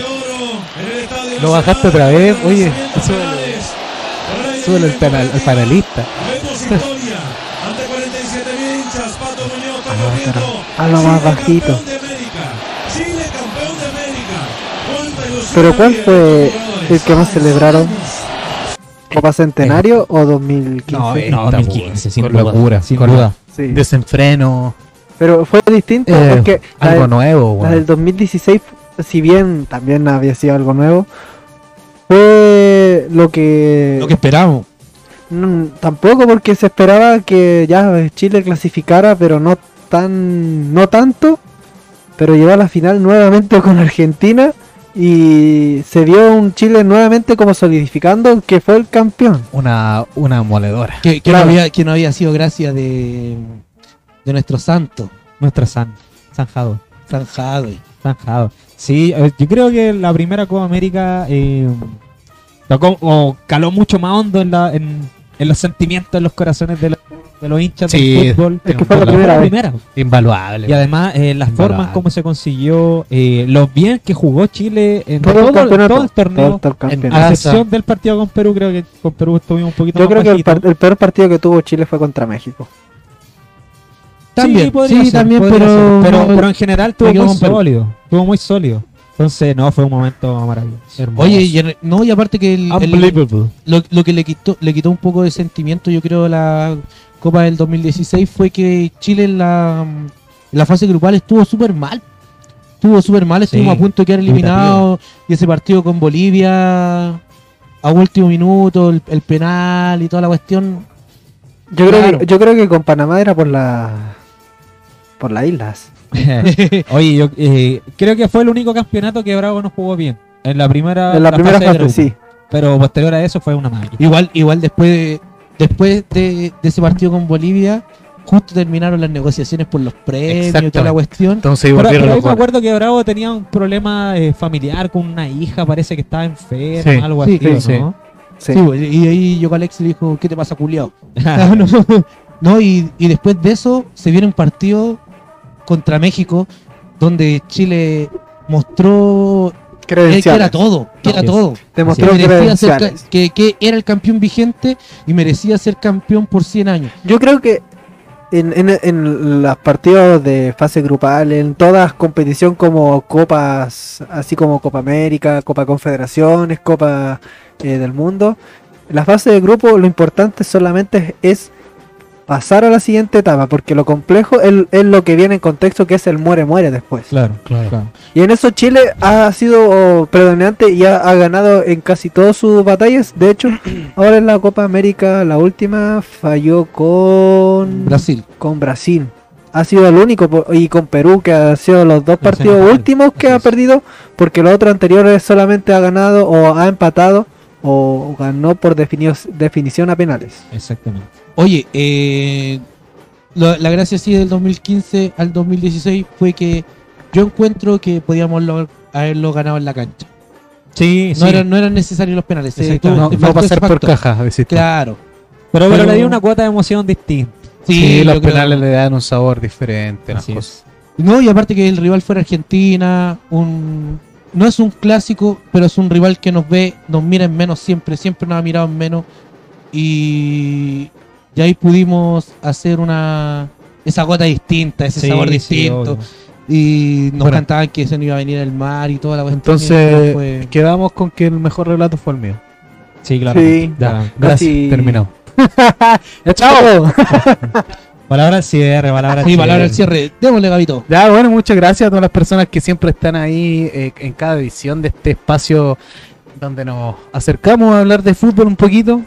Lo bajaste otra vez, oye. Súbele al, penal- al panelista. A lo más bajito. Pero ¿cuál fue el que más celebraron? ¿Copa Centenario o 2015? No, eh, No, Esta, 2015, sin con duda. locura, sin con duda. Sí. Desenfreno. Pero fue distinto eh, porque la, algo del- nuevo, la weón. del 2016, si bien también había sido algo nuevo, fue lo que... Lo que esperamos. Mm, tampoco porque se esperaba que ya Chile clasificara, pero no tan no tanto, pero llegó a la final nuevamente con Argentina y se vio un Chile nuevamente como solidificando que fue el campeón. Una, una moledora. Que, que Claro. no había, que no había sido gracia de, de nuestro santo, Nuestra San, Sanjado. zanjado. Zanjado. Sí, eh, yo creo que la primera Copa América eh, tocó o caló mucho más hondo en, la, en, en los sentimientos, en los corazones de, los- de los hinchas Sí, del fútbol. es que fue la primera vez. primera. Invaluable. Y además, eh, las Invaluable. formas como se consiguió, eh, lo bien que jugó Chile en Todo todo, el campeonato. todo el torneo. Todo- todo el campeonato. A excepción del partido con Perú, creo que con Perú estuvimos un poquito Yo más creo que el, bajito. par- el peor partido que tuvo Chile fue contra México. También, sí, podría sí, ser, también, podría pero, ser. pero, pero en general quedo muy sólido. Estuvo muy sólido. Entonces, no, fue un momento maravilloso. hermoso. Oye, y, en- no, y aparte que el, el- lo, lo que le quitó, le quitó un poco de sentimiento, yo creo, la Copa del 2016 fue que Chile en la, en la fase grupal estuvo súper mal. Estuvo súper mal, estuvimos Sí, a punto de quedar eliminados. Y ese partido con Bolivia, a último minuto, el, el penal y toda la cuestión. Yo creo que, yo creo que con Panamá era por la por las islas. Oye, yo eh, creo que fue el único campeonato que Bravo no jugó bien. En la primera, En la primera fase, sí. Pero posterior a eso fue una máquina. Igual, igual después de, después de, de ese partido con Bolivia, justo terminaron las negociaciones por los premios y toda la cuestión. Entonces Pero, pero ahí los me acuerdo que Bravo tenía un problema eh, familiar con una hija, parece que estaba enferma, Sí, algo sí, así, sí, ¿no? Sí. Sí, pues, y ahí llegó Alex y le dijo, ¿qué te pasa, culiao? no, no, y, y después de eso se viene un partido contra México donde Chile mostró que, que era todo, que era todo. Demostró Que merecía ser que, que era el campeón vigente y merecía ser campeón por 100 años. Yo creo que en, en, en los partidos de fase grupal, en todas competición como copas, así como Copa América, Copa Confederaciones, Copa eh, del Mundo, la fase de grupo lo importante solamente es pasar a la siguiente etapa, porque lo complejo es, es lo que viene en contexto, que es el muere-muere después. Claro, claro. Y en eso Chile ha sido predominante y ha, ha ganado en casi todas sus batallas. De hecho, ahora en la Copa América, la última falló con Brasil. con Brasil. Ha sido el único y con Perú que ha sido los dos partidos últimos que ha perdido porque los otros anteriores solamente ha ganado o ha empatado o ganó por defini- definición a penales. Exactamente. Oye, eh, la, la gracia sí del 2015 al 2016 fue que yo encuentro que podíamos lo- haberlo ganado en la cancha. Sí, No, sí. eran, no eran necesarios los penales. se- Exacto. tuvo- No, no pasar por caja, decís. Claro. pero, pero pero- le dio una cuota de emoción distinta. Sí, los creo- penales le dan un sabor diferente. las cosas. No, y aparte que el rival fuera Argentina, un no es un clásico, pero es un rival que nos ve, nos mira en menos siempre, siempre nos ha mirado en menos. Y, y ahí pudimos hacer una esa gota distinta, ese Sí, sabor distinto. y nos Bueno. cantaban que se nos iba a venir el mar y toda la cuestión. Entonces, fue- quedamos con que el mejor relato fue el mío. Sí, claro. Sí. Ya. Gracias, Casi- terminado. ¡Chao! Palabra al cierre, palabra al Sí, cierre. palabra al cierre. Démosle, Gabito. Ya, bueno, muchas gracias a todas las personas que siempre están ahí eh, en cada edición de este espacio donde nos acercamos a hablar de fútbol un poquito.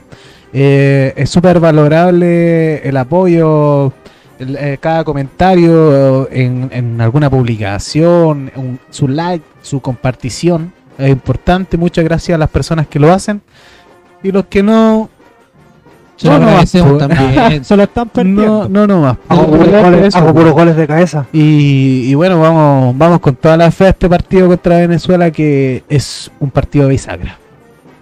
Eh, es súper valorable el apoyo, el- eh, cada comentario en, en alguna publicación, un- su like, su compartición. es importante. Muchas gracias a las personas que lo hacen. Y los que no, Se No, no, agradecemos pues. también. Se lo están perdiendo. no, no, no más. Hago puros goles, hago puros goles de cabeza. Y, y bueno, vamos, vamos con toda la fe a este partido contra Venezuela, que es un partido de bisagra.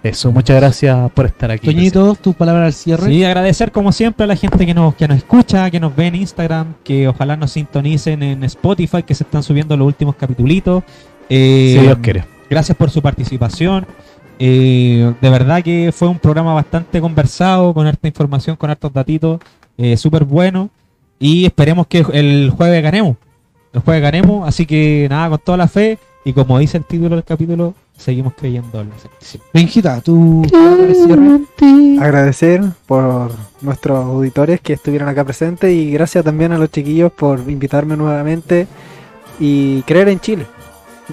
Eso, muchas gracias por estar aquí. Toñito, tus palabras al cierre. Sí, agradecer como siempre a la gente que nos, que nos escucha, que nos ve en Instagram, que ojalá nos sintonicen en Spotify, que se están subiendo los últimos capitulitos. Eh, Si Dios quiere. Gracias por su participación. Eh, de verdad que fue un programa bastante conversado, con harta información, con hartos datitos, eh, súper bueno. Y esperemos que el jueves ganemos. El jueves ganemos, así que nada, con toda la fe. Y como dice el título del capítulo, seguimos creyendo en la selección. Benjita, cierre. Agradecer por nuestros auditores que estuvieron acá presentes y gracias también a los chiquillos por invitarme nuevamente y creer en Chile.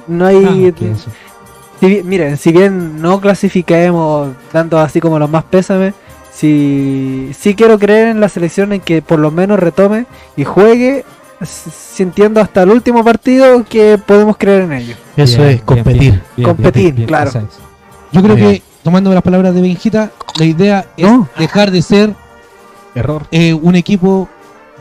No hay... Ah, si bien- miren, si bien no clasifiquemos dando así como los más pésames, si, sí quiero creer en la selección en que por lo menos retome y juegue sintiendo hasta el último partido que podemos creer en ello. Eso Bien, es competir. bien, bien, Competir, bien, bien, claro. Yo creo Bien. que, tomando las palabras de Benjita, la idea es No. dejar de ser Error. eh, un equipo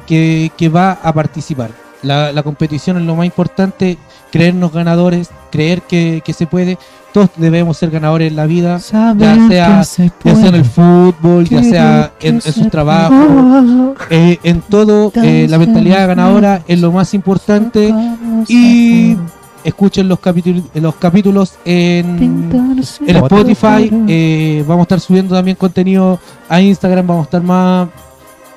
que, que va a participar. La, la competición es lo más importante, creernos ganadores, creer que, que se puede. Todos debemos ser ganadores en la vida, ya sea, ya sea en el fútbol, ya sea en, en sus trabajos, eh, en todo. eh, la mentalidad ganadora es lo más importante. Y escuchen los capítulos, los capítulos en, en Spotify. eh, vamos a estar subiendo también contenido a Instagram. Vamos a estar más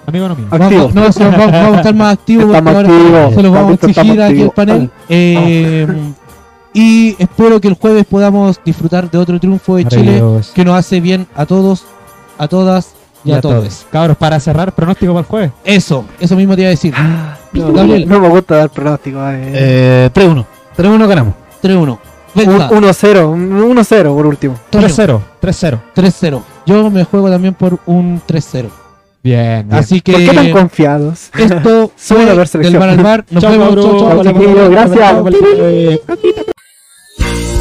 Amigo no mío. Vamos, no, se- vamos, vamos a estar más activos. Estamos porque ahora activos. Se los vamos a exigir aquí activos. panel. Eh, y espero que el jueves podamos disfrutar de otro triunfo de Chile que nos hace bien a todos, a todas y, a, todos. Cabros, para cerrar, pronóstico para el jueves. Eso, eso mismo te iba a decir. No, Gabriel, no me gusta dar pronósticos. Eh. Eh, 3-1. 3-1 ganamos. 3-1. Un- Venga, 1-0, un 1-0 por último. 3-0. 3-0. 3-0. Yo me juego también por un 3-0. Bien, bien. Así ¿Por qué tan que confiados? esto fue del bar al bar. Nos vemos. gracias. Vale, vale, vale.